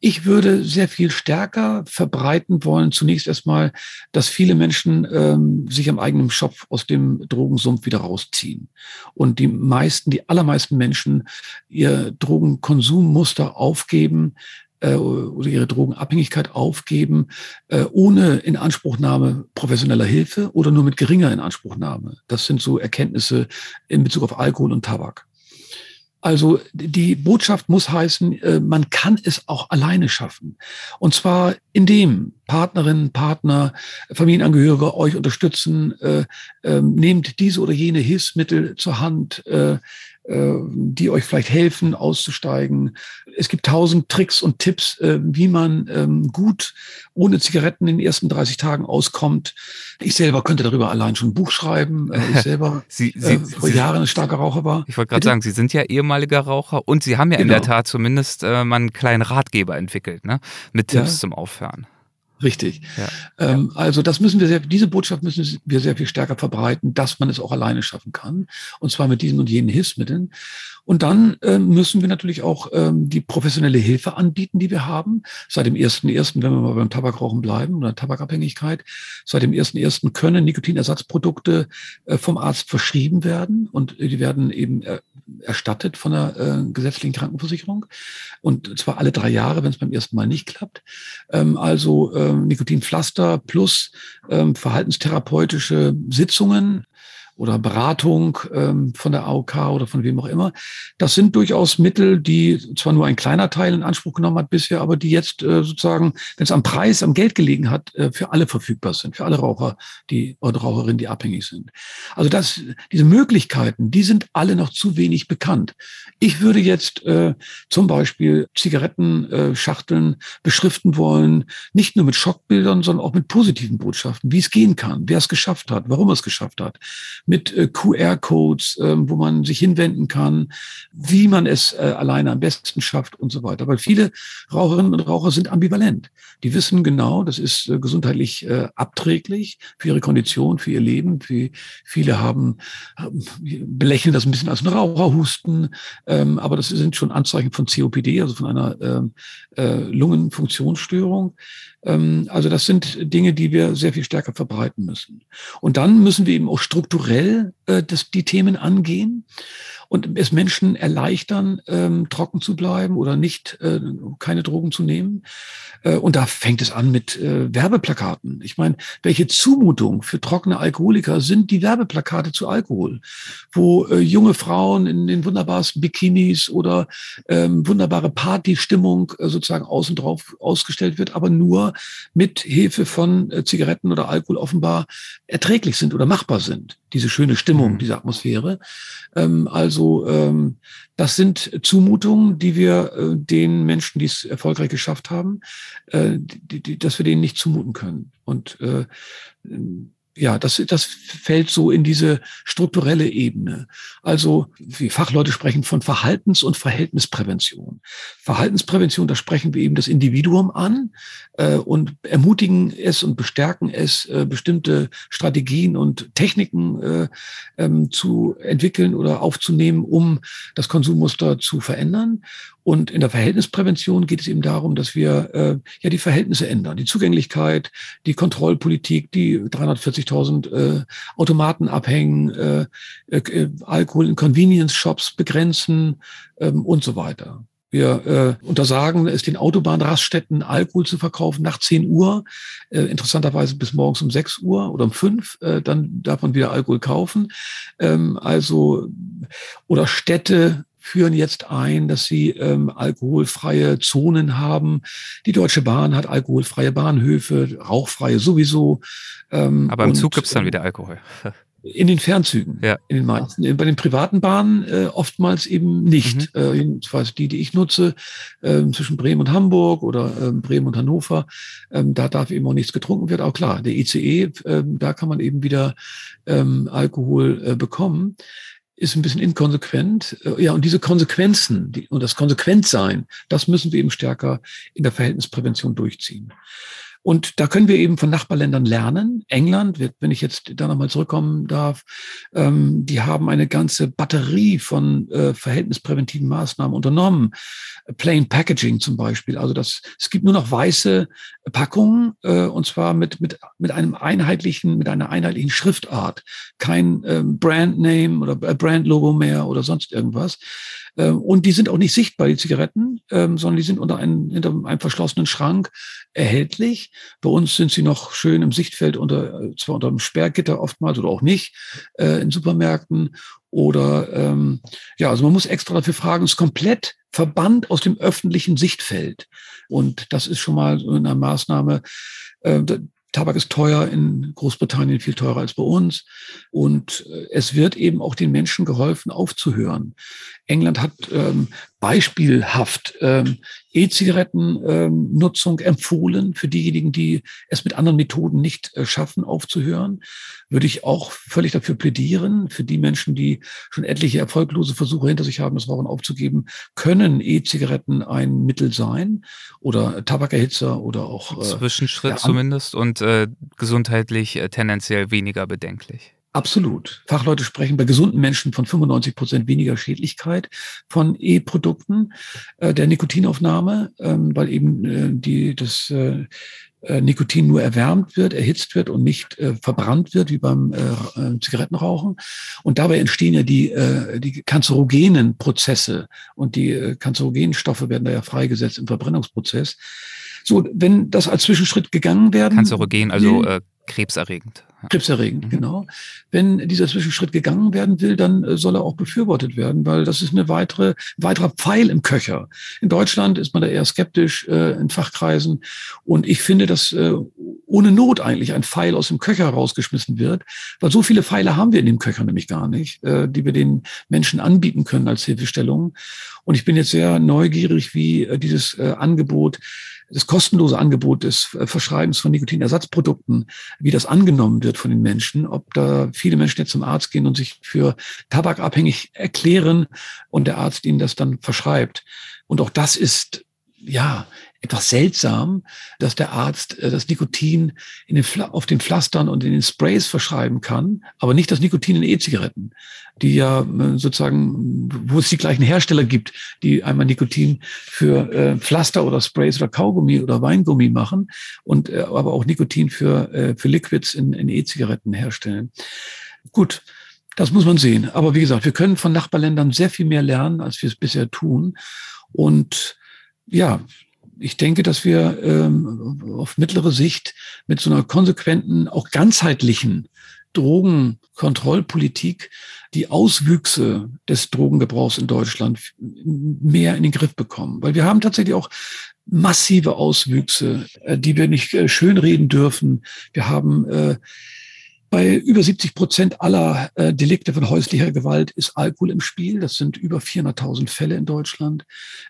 Speaker 3: Ich würde sehr viel stärker verbreiten wollen, zunächst erstmal, dass viele Menschen ähm, sich am eigenen Schopf aus dem Drogensumpf wieder rausziehen. Und die meisten, die allermeisten Menschen ihr Drogenkonsummuster aufgeben, äh, oder ihre Drogenabhängigkeit aufgeben, äh, ohne Inanspruchnahme professioneller Hilfe oder nur mit geringer Inanspruchnahme. Das sind so Erkenntnisse in Bezug auf Alkohol und Tabak. Also die Botschaft muss heißen, äh, man kann es auch alleine schaffen. Und zwar indem Partnerinnen, Partner, Familienangehörige euch unterstützen, äh, äh, nehmt diese oder jene Hilfsmittel zur Hand, äh, die euch vielleicht helfen, auszusteigen. Es gibt tausend Tricks und Tipps, äh, wie man ähm, gut ohne Zigaretten in den ersten 30 Tagen auskommt. Ich selber könnte darüber allein schon ein Buch schreiben. Äh, ich selber (laughs) Sie, Sie, vor Sie, Jahren ein starker Raucher war.
Speaker 2: Ich wollte gerade sagen, Sie sind ja ehemaliger Raucher und Sie haben ja genau. in der genau. Tat zumindest äh, mal einen kleinen Ratgeber entwickelt, ne? Mit Tipps ja. zum Aufhören.
Speaker 3: Richtig. Ja. Ähm, also das müssen wir sehr, diese Botschaft müssen wir sehr viel stärker verbreiten, dass man es auch alleine schaffen kann. Und zwar mit diesen und jenen Hilfsmitteln. Und dann äh, müssen wir natürlich auch ähm, die professionelle Hilfe anbieten, die wir haben. Seit dem ersten ersten, wenn wir mal beim Tabakrauchen bleiben oder Tabakabhängigkeit, seit dem ersten ersten können Nikotinersatzprodukte äh, vom Arzt verschrieben werden und die werden eben äh, erstattet von der äh, gesetzlichen Krankenversicherung. Und zwar alle drei Jahre, wenn es beim ersten Mal nicht klappt. Ähm, also ähm, Nikotinpflaster plus ähm, verhaltenstherapeutische Sitzungen oder Beratung ähm, von der AOK oder von wem auch immer. Das sind durchaus Mittel, die zwar nur ein kleiner Teil in Anspruch genommen hat bisher, aber die jetzt äh, sozusagen, wenn es am Preis, am Geld gelegen hat, äh, für alle verfügbar sind, für alle Raucher, die oder Raucherinnen, die abhängig sind. Also das, diese Möglichkeiten, die sind alle noch zu wenig bekannt. Ich würde jetzt äh, zum Beispiel Zigarettenschachteln äh, beschriften wollen, nicht nur mit Schockbildern, sondern auch mit positiven Botschaften, wie es gehen kann, wer es geschafft hat, warum er es geschafft hat mit äh, QR-Codes, äh, wo man sich hinwenden kann, wie man es äh, alleine am besten schafft und so weiter. Weil viele Raucherinnen und Raucher sind ambivalent. Die wissen genau, das ist äh, gesundheitlich abträglich für ihre Kondition, für ihr Leben. Viele haben, belächeln das ein bisschen als ein Raucherhusten, ähm, aber das sind schon Anzeichen von COPD, also von einer ähm, äh, Lungenfunktionsstörung. Ähm, also das sind Dinge, die wir sehr viel stärker verbreiten müssen. Und dann müssen wir eben auch strukturell schnell äh, das, die Themen angehen und es Menschen erleichtern, ähm, trocken zu bleiben oder nicht äh, keine Drogen zu nehmen. Äh, und da fängt es an mit äh, Werbeplakaten. Ich meine, welche Zumutung für trockene Alkoholiker sind die Werbeplakate zu Alkohol, wo äh, junge Frauen in den wunderbarsten Bikinis oder ähm, wunderbare Partystimmung äh, sozusagen außen drauf ausgestellt wird, aber nur mit Hilfe von äh, Zigaretten oder Alkohol offenbar erträglich sind oder machbar sind. Diese schöne Stimmung, mhm. diese Atmosphäre. Ähm, also ähm, das sind Zumutungen, die wir äh, den Menschen, die es erfolgreich geschafft haben, äh, die, die, dass wir denen nicht zumuten können. Und äh, ja, das, das fällt so in diese strukturelle Ebene. Also, wie Fachleute sprechen von Verhaltens- und Verhältnisprävention. Verhaltensprävention, da sprechen wir eben das Individuum an äh, und ermutigen es und bestärken es, äh, bestimmte Strategien und Techniken äh, ähm, zu entwickeln oder aufzunehmen, um das Konsummuster zu verändern. Und in der Verhältnisprävention geht es eben darum, dass wir äh, ja die Verhältnisse ändern, die Zugänglichkeit, die Kontrollpolitik, die 340.000 äh, Automaten abhängen, äh, äh, Alkohol in Convenience-Shops begrenzen ähm, und so weiter. Wir äh, untersagen es den Autobahnraststätten, Alkohol zu verkaufen nach 10 Uhr, äh, interessanterweise bis morgens um 6 Uhr oder um 5, äh, dann darf man wieder Alkohol kaufen. Ähm, also, oder Städte führen jetzt ein, dass sie ähm, alkoholfreie Zonen haben. Die Deutsche Bahn hat alkoholfreie Bahnhöfe, rauchfreie sowieso.
Speaker 2: Ähm, Aber im und, Zug gibt's dann wieder Alkohol. (laughs)
Speaker 3: In den Fernzügen, ja. in den meisten. Bei den privaten Bahnen äh, oftmals eben nicht. Mhm. Äh, jedenfalls die, die ich nutze, äh, zwischen Bremen und Hamburg oder äh, Bremen und Hannover, ähm, da darf eben auch nichts getrunken werden. Auch klar, der ICE, äh, da kann man eben wieder ähm, Alkohol äh, bekommen ist ein bisschen inkonsequent. Äh, ja, und diese Konsequenzen die, und das Konsequentsein, das müssen wir eben stärker in der Verhältnisprävention durchziehen. Und da können wir eben von Nachbarländern lernen. England, wenn ich jetzt da nochmal zurückkommen darf, ähm, die haben eine ganze Batterie von äh, verhältnispräventiven Maßnahmen unternommen. Plain Packaging zum Beispiel. Also das, es gibt nur noch weiße Packungen äh, und zwar mit, mit, mit einem einheitlichen, mit einer einheitlichen Schriftart. Kein ähm, Brandname oder Brandlogo mehr oder sonst irgendwas. Ähm, und die sind auch nicht sichtbar, die Zigaretten, ähm, sondern die sind unter einem, hinter einem verschlossenen Schrank erhältlich. Bei uns sind sie noch schön im Sichtfeld unter, äh, zwar unter einem Sperrgitter oftmals oder auch nicht, äh, in Supermärkten. Oder ähm, ja, also man muss extra dafür fragen, es ist komplett verbannt aus dem öffentlichen Sichtfeld. Und das ist schon mal so eine Maßnahme. Äh, Tabak ist teuer in Großbritannien, viel teurer als bei uns. Und äh, es wird eben auch den Menschen geholfen, aufzuhören. England hat ähm, beispielhaft ähm, E-Zigarettennutzung ähm, empfohlen für diejenigen, die es mit anderen Methoden nicht äh, schaffen, aufzuhören. Würde ich auch völlig dafür plädieren. Für die Menschen, die schon etliche erfolglose Versuche hinter sich haben, das Rauchen aufzugeben, können E-Zigaretten ein Mittel sein oder Tabakerhitzer oder auch.
Speaker 2: Äh, Zwischenschritt ja, zumindest und äh, gesundheitlich äh, tendenziell weniger bedenklich.
Speaker 3: Absolut. Fachleute sprechen bei gesunden Menschen von 95 Prozent weniger Schädlichkeit von E-Produkten äh, der Nikotinaufnahme, ähm, weil eben äh, die, das äh, äh, Nikotin nur erwärmt wird, erhitzt wird und nicht äh, verbrannt wird, wie beim äh, äh, Zigarettenrauchen. Und dabei entstehen ja die, äh, die kanzerogenen Prozesse und die äh, kanzerogenen Stoffe werden da ja freigesetzt im Verbrennungsprozess. So, wenn das als Zwischenschritt gegangen werden.
Speaker 2: Kanzerogen, also äh, krebserregend.
Speaker 3: Krebserregend, mhm. genau. Wenn dieser Zwischenschritt gegangen werden will, dann äh, soll er auch befürwortet werden, weil das ist eine weitere, weiterer Pfeil im Köcher. In Deutschland ist man da eher skeptisch äh, in Fachkreisen. Und ich finde, dass äh, ohne Not eigentlich ein Pfeil aus dem Köcher rausgeschmissen wird, weil so viele Pfeile haben wir in dem Köcher nämlich gar nicht, äh, die wir den Menschen anbieten können als Hilfestellung. Und ich bin jetzt sehr neugierig, wie äh, dieses äh, Angebot das kostenlose Angebot des äh, Verschreibens von Nikotinersatzprodukten, wie das angenommen wird von den Menschen, ob da viele Menschen jetzt zum Arzt gehen und sich für tabakabhängig erklären und der Arzt ihnen das dann verschreibt. Und auch das ist ja, etwas seltsam, dass der Arzt äh, das Nikotin in den, auf den Pflastern und in den Sprays verschreiben kann, aber nicht das Nikotin in E-Zigaretten, die ja äh, sozusagen, wo es die gleichen Hersteller gibt, die einmal Nikotin für äh, Pflaster oder Sprays oder Kaugummi oder Weingummi machen und äh, aber auch Nikotin für, äh, für Liquids in, in E-Zigaretten herstellen. Gut, das muss man sehen. Aber wie gesagt, wir können von Nachbarländern sehr viel mehr lernen, als wir es bisher tun. Und ja, ich denke, dass wir ähm, auf mittlere Sicht mit so einer konsequenten, auch ganzheitlichen Drogenkontrollpolitik die Auswüchse des Drogengebrauchs in Deutschland mehr in den Griff bekommen. Weil wir haben tatsächlich auch massive Auswüchse, äh, die wir nicht äh, schönreden dürfen. Wir haben äh, bei über 70 Prozent aller äh, Delikte von häuslicher Gewalt ist Alkohol im Spiel. Das sind über 400.000 Fälle in Deutschland.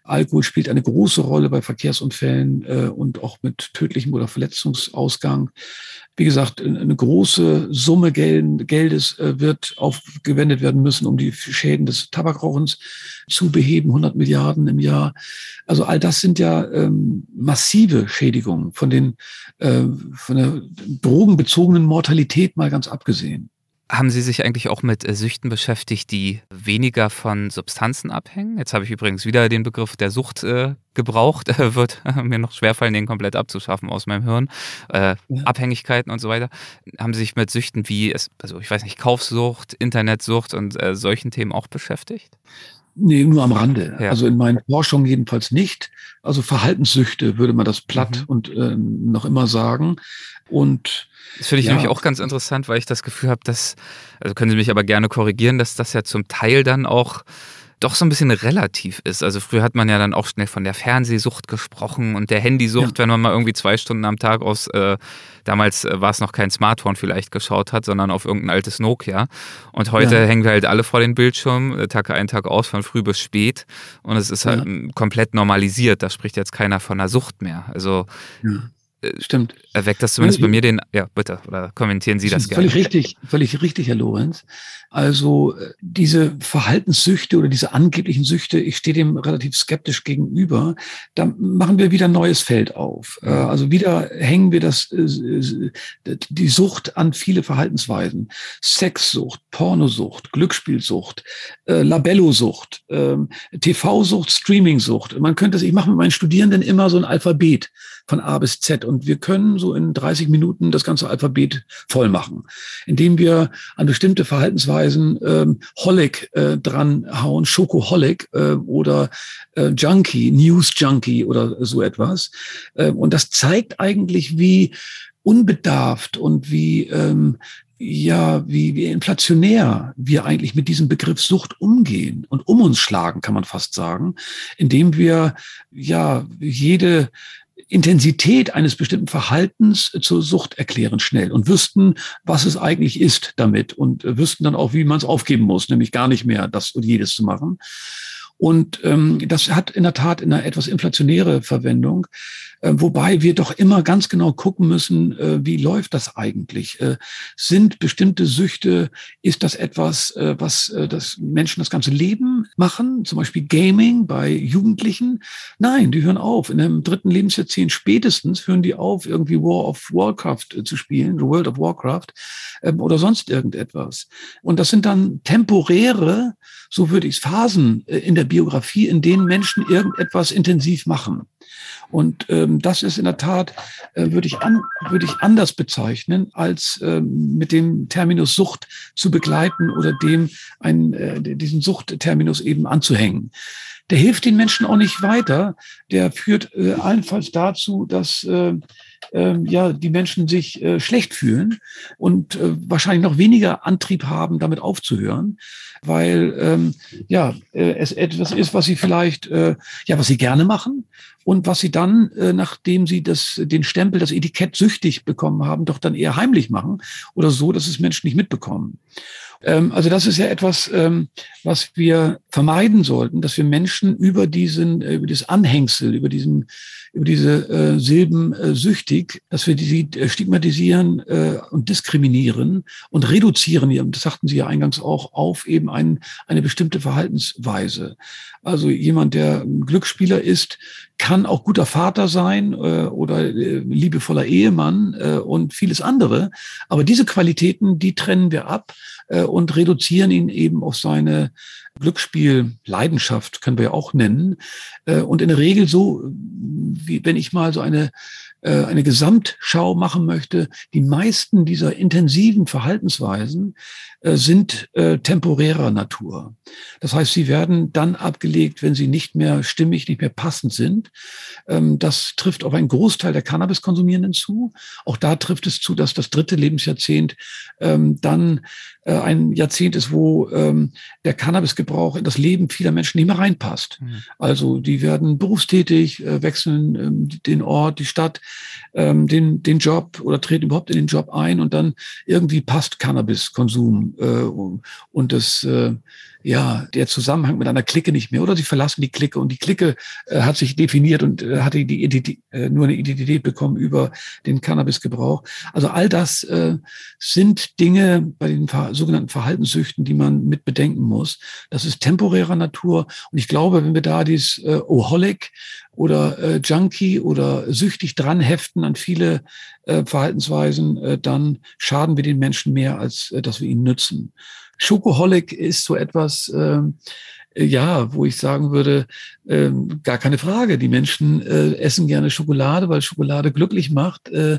Speaker 3: Alkohol spielt eine große Rolle bei Verkehrsunfällen äh, und auch mit tödlichem oder Verletzungsausgang. Wie gesagt, eine große Summe Geldes äh, wird aufgewendet werden müssen, um die Schäden des Tabakrauchens zu beheben, 100 Milliarden im Jahr. Also all das sind ja ähm, massive Schädigungen von den äh, von der drogenbezogenen Mortalität mal ganz abgesehen.
Speaker 2: Haben Sie sich eigentlich auch mit äh, Süchten beschäftigt, die weniger von Substanzen abhängen? Jetzt habe ich übrigens wieder den Begriff der Sucht äh, gebraucht. (laughs) Wird mir noch schwerfallen, den komplett abzuschaffen aus meinem Hirn. Äh, ja. Abhängigkeiten und so weiter. Haben Sie sich mit Süchten wie, also ich weiß nicht, Kaufsucht, Internetsucht und äh, solchen Themen auch beschäftigt?
Speaker 3: Nee, nur am Rande. Ja. Also in meinen Forschungen jedenfalls nicht. Also Verhaltenssüchte würde man das platt mhm. und äh, noch immer sagen. Und
Speaker 2: das finde ich ja. nämlich auch ganz interessant, weil ich das Gefühl habe, dass, also können Sie mich aber gerne korrigieren, dass das ja zum Teil dann auch doch so ein bisschen relativ ist. Also früher hat man ja dann auch schnell von der Fernsehsucht gesprochen und der Handysucht, ja. wenn man mal irgendwie zwei Stunden am Tag aus, äh, damals äh, war es noch kein Smartphone vielleicht geschaut hat, sondern auf irgendein altes Nokia. Und heute ja. hängen wir halt alle vor den Bildschirmen, äh, Tag ein, Tag aus, von früh bis spät. Und es ist halt ja. komplett normalisiert. Da spricht jetzt keiner von einer Sucht mehr. Also
Speaker 3: Stimmt.
Speaker 2: Erweckt das zumindest bei mir den, ja, bitte, oder kommentieren Sie das,
Speaker 3: gerne. Völlig richtig, völlig richtig, Herr Lorenz. Also äh, diese Verhaltenssüchte oder diese angeblichen Süchte, ich stehe dem relativ skeptisch gegenüber. Da machen wir wieder ein neues Feld auf. Äh, also wieder hängen wir das, die Sucht an viele Verhaltensweisen. Sexsucht, Pornosucht, Glücksspielsucht, Labellosucht, ähm, TV-Sucht, Streaming-Sucht. Man könnte es, ich mache mit meinen Studierenden immer so ein Alphabet von A bis Z. Und wir können so in 30 Minuten das ganze Alphabet voll machen, indem wir an bestimmte Verhaltensweisen ähm, Holic äh, dranhauen, Schokoholic äh, oder äh, Junkie, News Junkie oder so etwas. Äh, und das zeigt eigentlich, wie unbedarft und wie ähm, ja, wie, wie inflationär wir eigentlich mit diesem Begriff Sucht umgehen und um uns schlagen, kann man fast sagen, indem wir ja jede Intensität eines bestimmten Verhaltens zur Sucht erklären schnell und wüssten, was es eigentlich ist damit und wüssten dann auch, wie man es aufgeben muss, nämlich gar nicht mehr das und jedes zu machen. Und ähm, das hat in der Tat eine etwas inflationäre Verwendung. Äh, wobei wir doch immer ganz genau gucken müssen, äh, wie läuft das eigentlich? Äh, sind bestimmte Süchte, ist das etwas, was das Menschen das ganze Leben machen? Zum Beispiel Gaming bei Jugendlichen? Nein, die hören auf. In einem dritten Lebensjahrzehnt spätestens hören die auf, irgendwie War of Warcraft zu spielen, The World of Warcraft ähm, oder sonst irgendetwas. Und das sind dann temporäre, so würde ich es Phasen in der Biografie, in denen Menschen irgendetwas intensiv machen. Und ähm, das ist in der Tat, äh, würde ich, an, würde ich anders bezeichnen, als ähm, mit dem Terminus Sucht zu begleiten oder dem einen, äh, diesen Suchtterminus eben anzuhängen. Der hilft den Menschen auch nicht weiter. Der führt äh, allenfalls dazu, dass äh, ja die Menschen sich äh, schlecht fühlen und äh, wahrscheinlich noch weniger Antrieb haben, damit aufzuhören, weil ähm, ja äh, es etwas ist, was sie vielleicht ja was sie gerne machen und was sie dann, nachdem sie das, den Stempel, das Etikett süchtig bekommen haben, doch dann eher heimlich machen oder so, dass es Menschen nicht mitbekommen. Ähm, also das ist ja etwas, ähm, was wir vermeiden sollten, dass wir Menschen über diesen, äh, über das Anhängsel, über diesen über diese äh, Silben äh, süchtig, dass wir die äh, stigmatisieren äh, und diskriminieren und reduzieren, das sagten Sie ja eingangs auch, auf eben ein, eine bestimmte Verhaltensweise. Also jemand, der Glücksspieler ist, kann auch guter Vater sein äh, oder äh, liebevoller Ehemann äh, und vieles andere. Aber diese Qualitäten, die trennen wir ab äh, und reduzieren ihn eben auf seine Glücksspiel, Leidenschaft können wir ja auch nennen. Äh, und in der Regel so, wie wenn ich mal so eine äh, eine Gesamtschau machen möchte, die meisten dieser intensiven Verhaltensweisen sind äh, temporärer Natur. Das heißt, sie werden dann abgelegt, wenn sie nicht mehr stimmig, nicht mehr passend sind. Ähm, das trifft auf einen Großteil der Cannabiskonsumierenden zu. Auch da trifft es zu, dass das dritte Lebensjahrzehnt ähm, dann ein Jahrzehnt ist, wo ähm, der Cannabisgebrauch in das Leben vieler Menschen nicht mehr reinpasst. Mhm. Also die werden berufstätig, wechseln den Ort, die Stadt, den, den Job oder treten überhaupt in den Job ein und dann irgendwie passt Cannabiskonsum äh, und das äh, ja der Zusammenhang mit einer Clique nicht mehr oder sie verlassen die Clique und die Clique äh, hat sich definiert und äh, hatte die Identität, äh, nur eine Identität bekommen über den Cannabisgebrauch. Also all das äh, sind Dinge bei den sogenannten Verhaltenssüchten, die man mit bedenken muss. Das ist temporärer Natur und ich glaube, wenn wir da dieses äh, Oholic oder äh, Junkie oder süchtig dran heften an viele äh, Verhaltensweisen, äh, dann schaden wir den Menschen mehr, als äh, dass wir ihnen nützen. Schokoholic ist so etwas, äh, ja, wo ich sagen würde, äh, gar keine Frage. Die Menschen äh, essen gerne Schokolade, weil Schokolade glücklich macht, äh,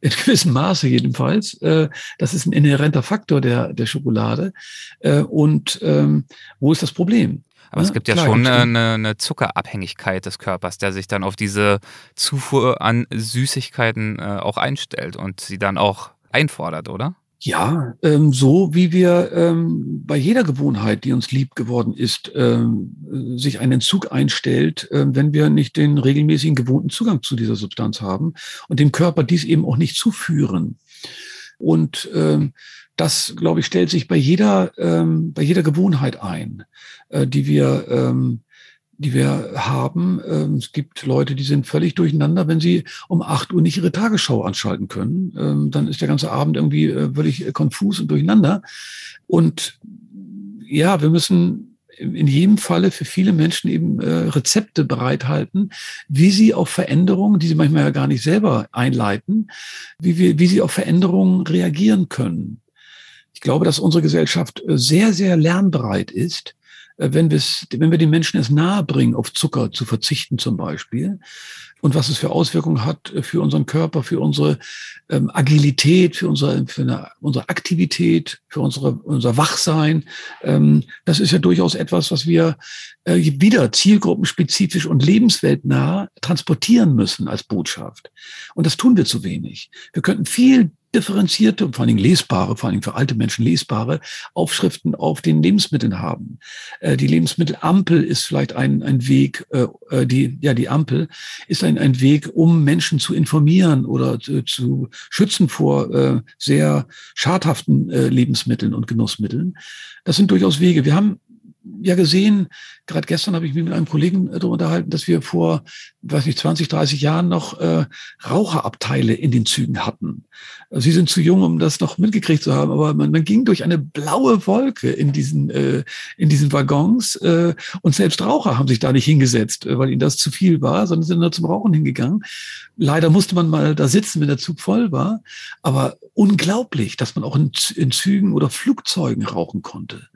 Speaker 3: in gewissem Maße jedenfalls. Äh, das ist ein inhärenter Faktor der, der Schokolade. Äh, und ähm, wo ist das Problem?
Speaker 2: Aber ja, es gibt ja klar, schon eine, eine, Zuckerabhängigkeit des Körpers, der sich dann auf diese Zufuhr an Süßigkeiten äh, auch einstellt und sie dann auch einfordert, oder?
Speaker 3: Ja, ähm, so wie wir ähm, bei jeder Gewohnheit, die uns lieb geworden ist, ähm, sich ein Entzug einstellt, äh, wenn wir nicht den regelmäßigen gewohnten Zugang zu dieser Substanz haben und dem Körper dies eben auch nicht zuführen. Und ähm, das, glaube ich, stellt sich bei jeder, ähm, bei jeder Gewohnheit ein, äh, die wir, ähm, die wir haben. Ähm, es gibt Leute, die sind völlig durcheinander, wenn sie um acht Uhr nicht ihre Tagesschau anschalten können. Ähm, dann ist der ganze Abend irgendwie äh, völlig konfus und durcheinander. Und ja, wir müssen in jedem Falle für viele Menschen eben äh, Rezepte bereithalten, wie sie auf Veränderungen, die sie manchmal ja gar nicht selber einleiten, wie, wir, wie sie auf Veränderungen reagieren können. Ich glaube, dass unsere Gesellschaft äh, sehr, sehr lernbereit ist, äh, wenn, wenn wir den Menschen es nahebringen, auf Zucker zu verzichten zum Beispiel und was es für Auswirkungen hat äh, für unseren Körper, für unsere ähm, Agilität, für unsere, für eine, unsere Aktivität, für unsere, unser Wachsein. Ähm, das ist ja durchaus etwas, was wir äh, wieder zielgruppenspezifisch und lebensweltnah transportieren müssen als Botschaft. Und das tun wir zu wenig. Wir könnten viel differenzierte und vor allen Dingen lesbare, vor allen Dingen für alte Menschen lesbare Aufschriften auf den Lebensmitteln haben. Äh, die Lebensmittelampel ist vielleicht ein, ein Weg, äh, äh, die, ja, die Ampel ist ein, ein Weg, um Menschen zu informieren oder zu, zu schützen vor äh, sehr schadhaften äh, Lebensmitteln und Genussmitteln. Das sind durchaus Wege. Wir haben ja gesehen, gerade gestern habe ich mich mit einem Kollegen darüber unterhalten, dass wir vor, weiß nicht, 20, 30 Jahren noch äh, Raucherabteile in den Zügen hatten. Sie sind zu jung, um das noch mitgekriegt zu haben, aber man, man ging durch eine blaue Wolke in diesen, äh, in diesen Waggons äh, und selbst Raucher haben sich da nicht hingesetzt, äh, weil ihnen das zu viel war, sondern sind nur zum Rauchen hingegangen. Leider musste man mal da sitzen, wenn der Zug voll war, aber unglaublich, dass man auch in, in Zügen oder Flugzeugen rauchen konnte.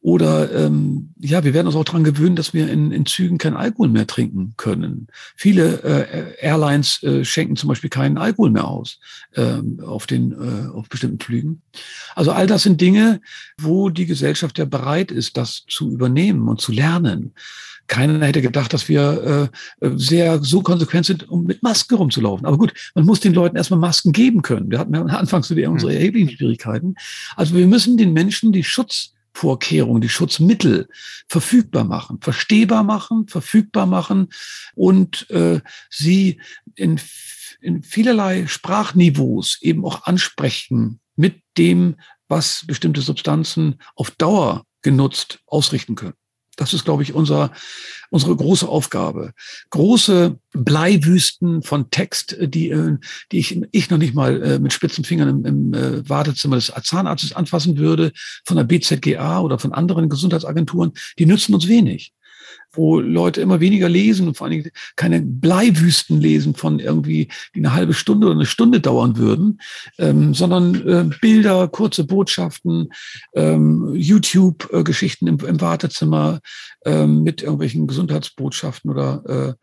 Speaker 3: Oder ähm, ja, wir werden uns auch daran gewöhnen, dass wir in, in Zügen kein Alkohol mehr trinken können. Viele äh, Airlines äh, schenken zum Beispiel keinen Alkohol mehr aus ähm, auf den äh, auf bestimmten Flügen. Also all das sind Dinge, wo die Gesellschaft ja bereit ist, das zu übernehmen und zu lernen. Keiner hätte gedacht, dass wir äh, äh sehr so konsequent sind, um mit Masken rumzulaufen. Aber gut, man muss den Leuten erstmal Masken geben können. Wir hatten ja (laughs) anfangs wieder unsere hm. erheblichen Schwierigkeiten. Also wir müssen den Menschen die Schutz Vorkehrungen, die Schutzmittel verfügbar machen, verstehbar machen, verfügbar machen und äh, sie in, in vielerlei Sprachniveaus eben auch ansprechen mit dem, was bestimmte Substanzen auf Dauer genutzt ausrichten können. Das ist, glaube ich, unser, unsere große Aufgabe. Große Bleiwüsten von Text, die, äh, die ich, ich noch nicht mal äh, mit spitzen Fingern im, im äh, Wartezimmer des Zahnarztes anfassen würde, von der BZGA oder von anderen Gesundheitsagenturen, die nützen uns wenig wo Leute immer weniger lesen und vor allen Dingen keine Bleiwüsten lesen von irgendwie, die eine halbe Stunde oder eine Stunde dauern würden, ähm, sondern äh, Bilder, kurze Botschaften, ähm, YouTube-Geschichten im, im, Wartezimmer ähm, mit irgendwelchen Gesundheitsbotschaften oder äh,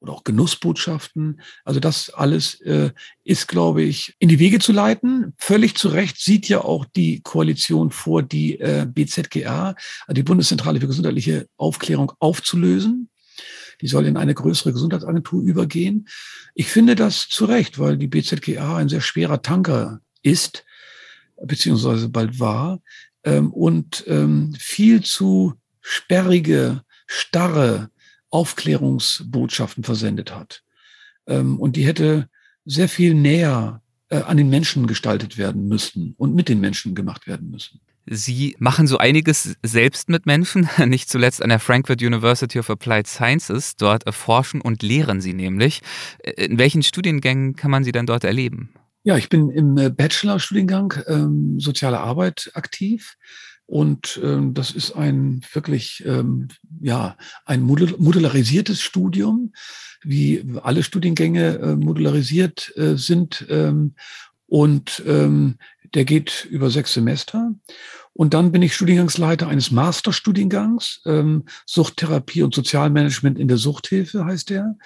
Speaker 3: oder auch Genussbotschaften. Also das alles äh, ist, glaube ich, in die Wege zu leiten. Völlig zu Recht sieht ja auch die Koalition vor, die äh, BZGA, also die Bundeszentrale für gesundheitliche Aufklärung, aufzulösen. Die soll in eine größere Gesundheitsagentur übergehen. Ich finde das zu Recht, weil die BZGA ein sehr schwerer Tanker ist, beziehungsweise bald war, ähm, und ähm, viel zu sperrige, starre Aufklärungsbotschaften versendet hat. Ähm, und die hätte sehr viel näher äh, an den Menschen gestaltet werden müssen und mit den Menschen gemacht werden müssen.
Speaker 2: Sie machen so einiges selbst mit Menschen, (laughs) nicht zuletzt an der Frankfurt University of Applied Sciences. Dort erforschen und lehren Sie nämlich. In welchen Studiengängen kann man Sie dann dort erleben?
Speaker 3: Ja, ich bin im äh, Bachelor-Studiengang ähm, Soziale Arbeit aktiv. Und ähm, das ist ein wirklich ähm, ja ein modularisiertes Studium, wie alle Studiengänge äh, modularisiert äh, sind. Ähm, und ähm, der geht über sechs Semester. Und dann bin ich Studiengangsleiter eines Masterstudiengangs, ähm, Suchttherapie und Sozialmanagement in der Suchthilfe heißt der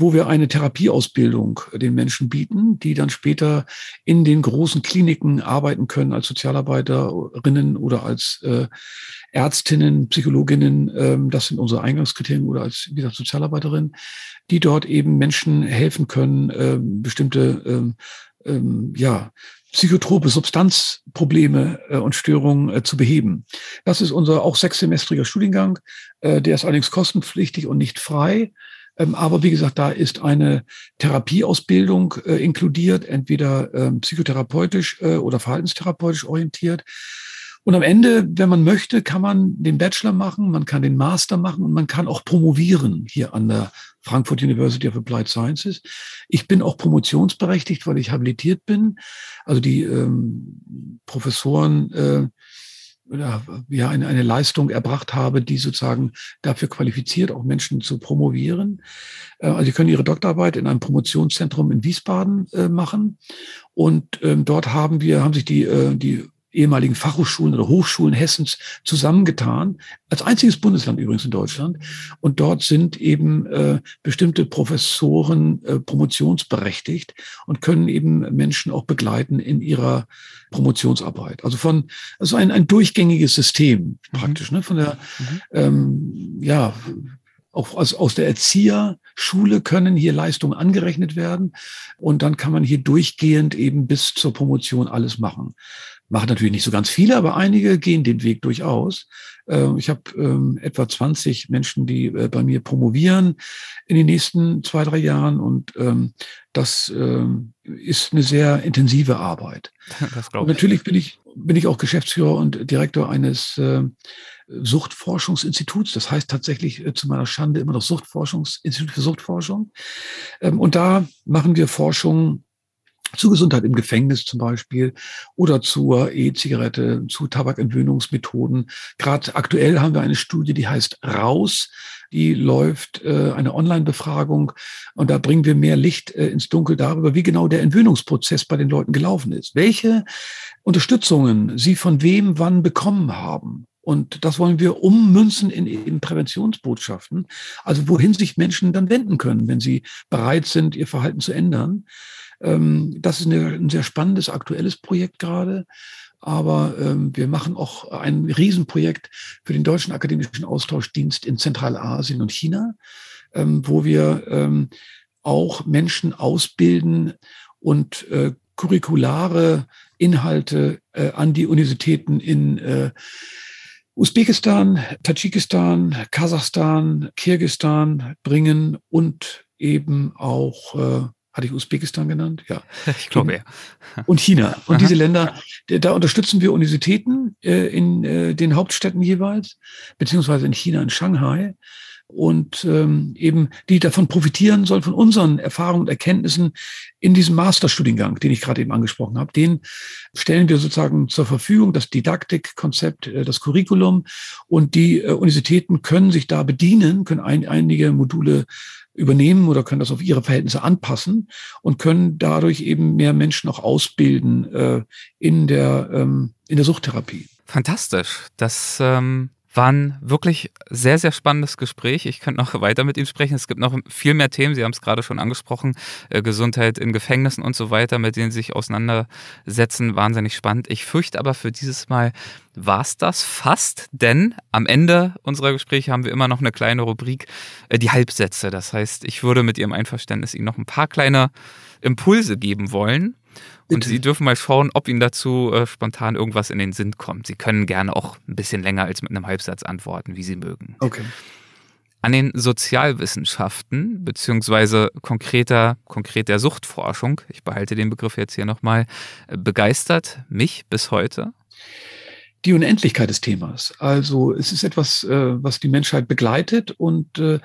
Speaker 3: wo wir eine Therapieausbildung den Menschen bieten, die dann später in den großen Kliniken arbeiten können als Sozialarbeiterinnen oder als äh, Ärztinnen, Psychologinnen, ähm, das sind unsere Eingangskriterien oder als, wie gesagt, Sozialarbeiterin, die dort eben Menschen helfen können, ähm, bestimmte, ähm, ähm, ja, psychotrope Substanzprobleme äh, und Störungen äh, zu beheben. Das ist unser auch sechssemestriger Studiengang. Äh, der ist allerdings kostenpflichtig und nicht frei. Ähm, aber wie gesagt, da ist eine Therapieausbildung äh, inkludiert, entweder ähm, psychotherapeutisch äh, oder verhaltenstherapeutisch orientiert. Und am Ende, wenn man möchte, kann man den Bachelor machen, man kann den Master machen und man kann auch promovieren hier an der Frankfurt University of Applied Sciences. Ich bin auch promotionsberechtigt, weil ich habilitiert bin. Also die ähm, Professoren äh, oder ja eine, eine Leistung erbracht habe, die sozusagen dafür qualifiziert, auch Menschen zu promovieren. Äh, also sie können ihre Doktorarbeit in einem Promotionszentrum in Wiesbaden äh, machen. Und ähm, dort haben wir, haben sich die, äh, die ehemaligen Fachhochschulen oder Hochschulen Hessens zusammengetan, als einziges Bundesland übrigens in Deutschland. Und dort sind eben äh, bestimmte Professoren äh, promotionsberechtigt und können eben Menschen auch begleiten in ihrer Promotionsarbeit. Also von, also ein, ein durchgängiges System mhm. praktisch, ne? Von der, mhm. ähm, ja, auch aus, aus der Erzieherschule können hier Leistungen angerechnet werden und dann kann man hier durchgehend eben bis zur Promotion alles machen. Machen natürlich nicht so ganz viele, aber einige gehen den Weg durchaus. Ähm, ich habe ähm, etwa 20 Menschen, die äh, bei mir promovieren in den nächsten zwei, drei Jahren und ähm, das ist eine sehr intensive Arbeit. (laughs) Natürlich bin ich bin ich auch Geschäftsführer und Direktor eines äh, Suchtforschungsinstituts. Das heißt tatsächlich äh, zu meiner Schande immer noch Suchtforschungsinstitut für Suchtforschung. Ähm, und da machen wir Forschung zu Gesundheit im Gefängnis zum Beispiel oder zur E-Zigarette, zu Tabakentwöhnungsmethoden. Gerade aktuell haben wir eine Studie, die heißt Raus. Die läuft äh, eine Online-Befragung und da bringen wir mehr Licht äh, ins Dunkel darüber, wie genau der Entwöhnungsprozess bei den Leuten gelaufen ist. Welche Unterstützungen sie von wem wann bekommen haben. Und das wollen wir ummünzen in eben Präventionsbotschaften, also wohin sich Menschen dann wenden können, wenn sie bereit sind, ihr Verhalten zu ändern. Ähm, das ist ein sehr spannendes, aktuelles Projekt gerade. Aber ähm, wir machen auch ein Riesenprojekt für den Deutschen Akademischen Austauschdienst in Zentralasien und China, ähm, wo wir auch Menschen ausbilden und äh, curriculare Inhalte äh, an die Universitäten in äh, Usbekistan, Tadschikistan, Kasachstan, Kirgistan bringen und eben auch, hatte ich Usbekistan genannt? Ja. (laughs)
Speaker 2: Ich glaube ja.
Speaker 3: Und China. Und diese Länder, da unterstützen wir Universitäten äh, in äh, den Hauptstädten jeweils, beziehungsweise in China, in Shanghai und ähm, eben die davon profitieren sollen, von unseren Erfahrungen und Erkenntnissen in diesem Masterstudiengang, den ich gerade eben angesprochen habe. Den stellen wir sozusagen zur Verfügung, das Didaktikkonzept, äh, das Curriculum und die äh, Universitäten können sich da bedienen, können ein, einige Module übernehmen oder können das auf ihre Verhältnisse anpassen und können dadurch eben mehr Menschen auch ausbilden äh, in der ähm, in der Suchttherapie.
Speaker 2: Fantastisch. Das ähm war ein wirklich sehr, sehr spannendes Gespräch. Ich könnte noch (laughs) weiter mit ihm sprechen. Es gibt noch viel mehr Themen. Sie haben es gerade schon angesprochen. Äh, Gesundheit in Gefängnissen und so weiter, mit denen Sie sich auseinandersetzen. Wahnsinnig spannend. Ich fürchte aber für dieses Mal war es das fast, denn am Ende unserer Gespräche haben wir immer noch eine kleine Rubrik, äh, die Halbsätze. Das heißt, ich würde mit Ihrem Einverständnis Ihnen noch ein paar kleine Impulse geben wollen. Und Sie dürfen mal schauen, ob Ihnen dazu äh, spontan irgendwas in den Sinn kommt. Sie können gerne auch ein bisschen länger als mit einem Halbsatz antworten, wie Sie mögen.
Speaker 3: Okay.
Speaker 2: An den Sozialwissenschaften, beziehungsweise konkreter, konkret der Suchtforschung, ich behalte den Begriff jetzt hier nochmal, äh, begeistert mich bis heute
Speaker 3: die Unendlichkeit des Themas. Also es ist etwas, äh, was die Menschheit begleitet und äh,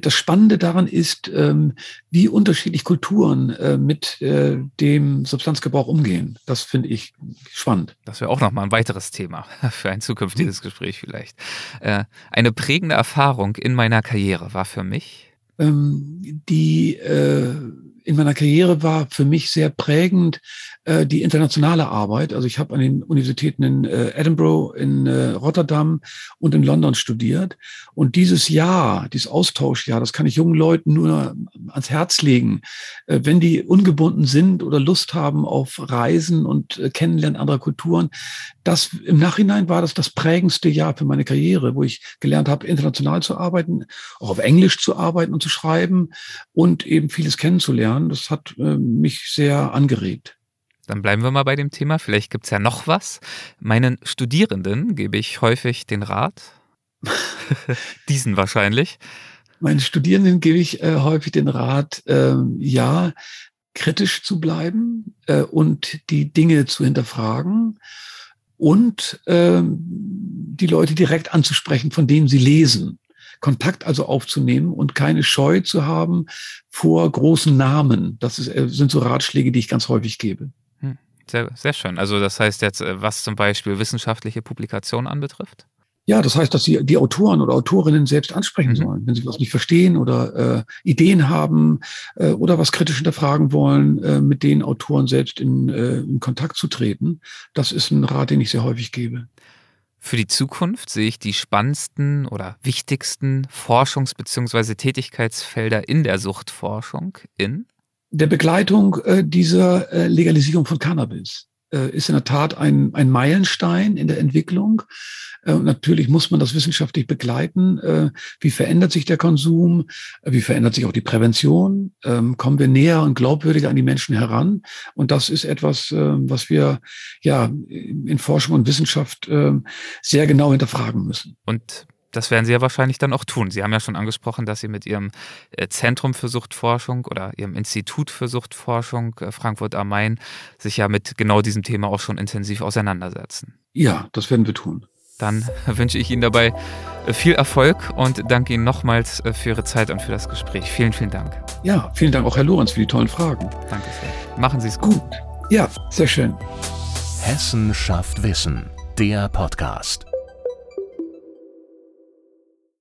Speaker 3: das Spannende daran ist, ähm, wie unterschiedlich Kulturen äh, mit äh, dem Substanzgebrauch umgehen. Das finde ich spannend.
Speaker 2: Das wäre auch nochmal ein weiteres Thema (laughs) für ein zukünftiges Gespräch vielleicht. Äh, eine prägende Erfahrung in meiner Karriere war für mich
Speaker 3: ähm, die äh, in meiner Karriere war für mich sehr prägend äh, die internationale Arbeit. Also ich habe an den Universitäten in äh, Edinburgh, in äh, Rotterdam und in London studiert. Und dieses Jahr, dieses Austauschjahr, das kann ich jungen Leuten nur ans Herz legen. Äh, wenn die ungebunden sind oder Lust haben auf Reisen und äh, Kennenlernen anderer Kulturen, das im Nachhinein war das das prägendste Jahr für meine Karriere, wo ich gelernt habe, international zu arbeiten, auch auf Englisch zu arbeiten und zu schreiben und eben vieles kennenzulernen. Das hat äh, mich sehr angeregt.
Speaker 2: Dann bleiben wir mal bei dem Thema. Vielleicht gibt es ja noch was. Meinen Studierenden gebe ich häufig den Rat. (laughs) Diesen wahrscheinlich.
Speaker 3: Meinen Studierenden gebe ich äh, häufig den Rat, äh, ja, kritisch zu bleiben äh, und die Dinge zu hinterfragen und ähm, die Leute direkt anzusprechen, von denen sie lesen. Kontakt also aufzunehmen und keine Scheu zu haben vor großen Namen. Das ist, äh, sind so Ratschläge, die ich ganz häufig gebe.
Speaker 2: Sehr, sehr schön. Also das heißt jetzt, äh, was zum Beispiel wissenschaftliche Publikationen anbetrifft?
Speaker 3: Ja, das heißt, dass sie die Autoren oder Autorinnen selbst ansprechen mhm. sollen, wenn sie was nicht verstehen oder äh, Ideen haben äh, oder was kritisch hinterfragen wollen, äh, mit den Autoren selbst in, äh, in Kontakt zu treten. Das ist ein Rat, den ich sehr häufig gebe.
Speaker 2: Für die Zukunft sehe ich die spannendsten oder wichtigsten Forschungs- bzw. Tätigkeitsfelder in der Suchtforschung in
Speaker 3: der Begleitung äh, dieser äh, Legalisierung von Cannabis ist in der Tat ein, ein Meilenstein in der Entwicklung. Äh, natürlich muss man das wissenschaftlich begleiten. Äh, wie verändert sich der Konsum? Äh, wie verändert sich auch die Prävention? Ähm, kommen wir näher und glaubwürdiger an die Menschen heran? Und das ist etwas, äh, was wir ja in Forschung und Wissenschaft äh, sehr genau hinterfragen müssen.
Speaker 2: Und das werden Sie ja wahrscheinlich dann auch tun. Sie haben ja schon angesprochen, dass Sie mit Ihrem äh, Zentrum für Suchtforschung oder Ihrem Institut für Suchtforschung äh, Frankfurt am Main sich ja mit genau diesem Thema auch schon intensiv auseinandersetzen.
Speaker 3: Ja, das werden wir tun.
Speaker 2: Dann (laughs) wünsche ich Ihnen dabei äh, viel Erfolg und danke Ihnen nochmals für Ihre Zeit und für das Gespräch. Vielen, vielen Dank.
Speaker 3: Ja, vielen Dank auch Herr Lorenz für die tollen Fragen.
Speaker 2: Danke sehr. Machen Sie es gut. gut.
Speaker 3: Ja, sehr schön.
Speaker 1: Hessen schafft Wissen, der Podcast.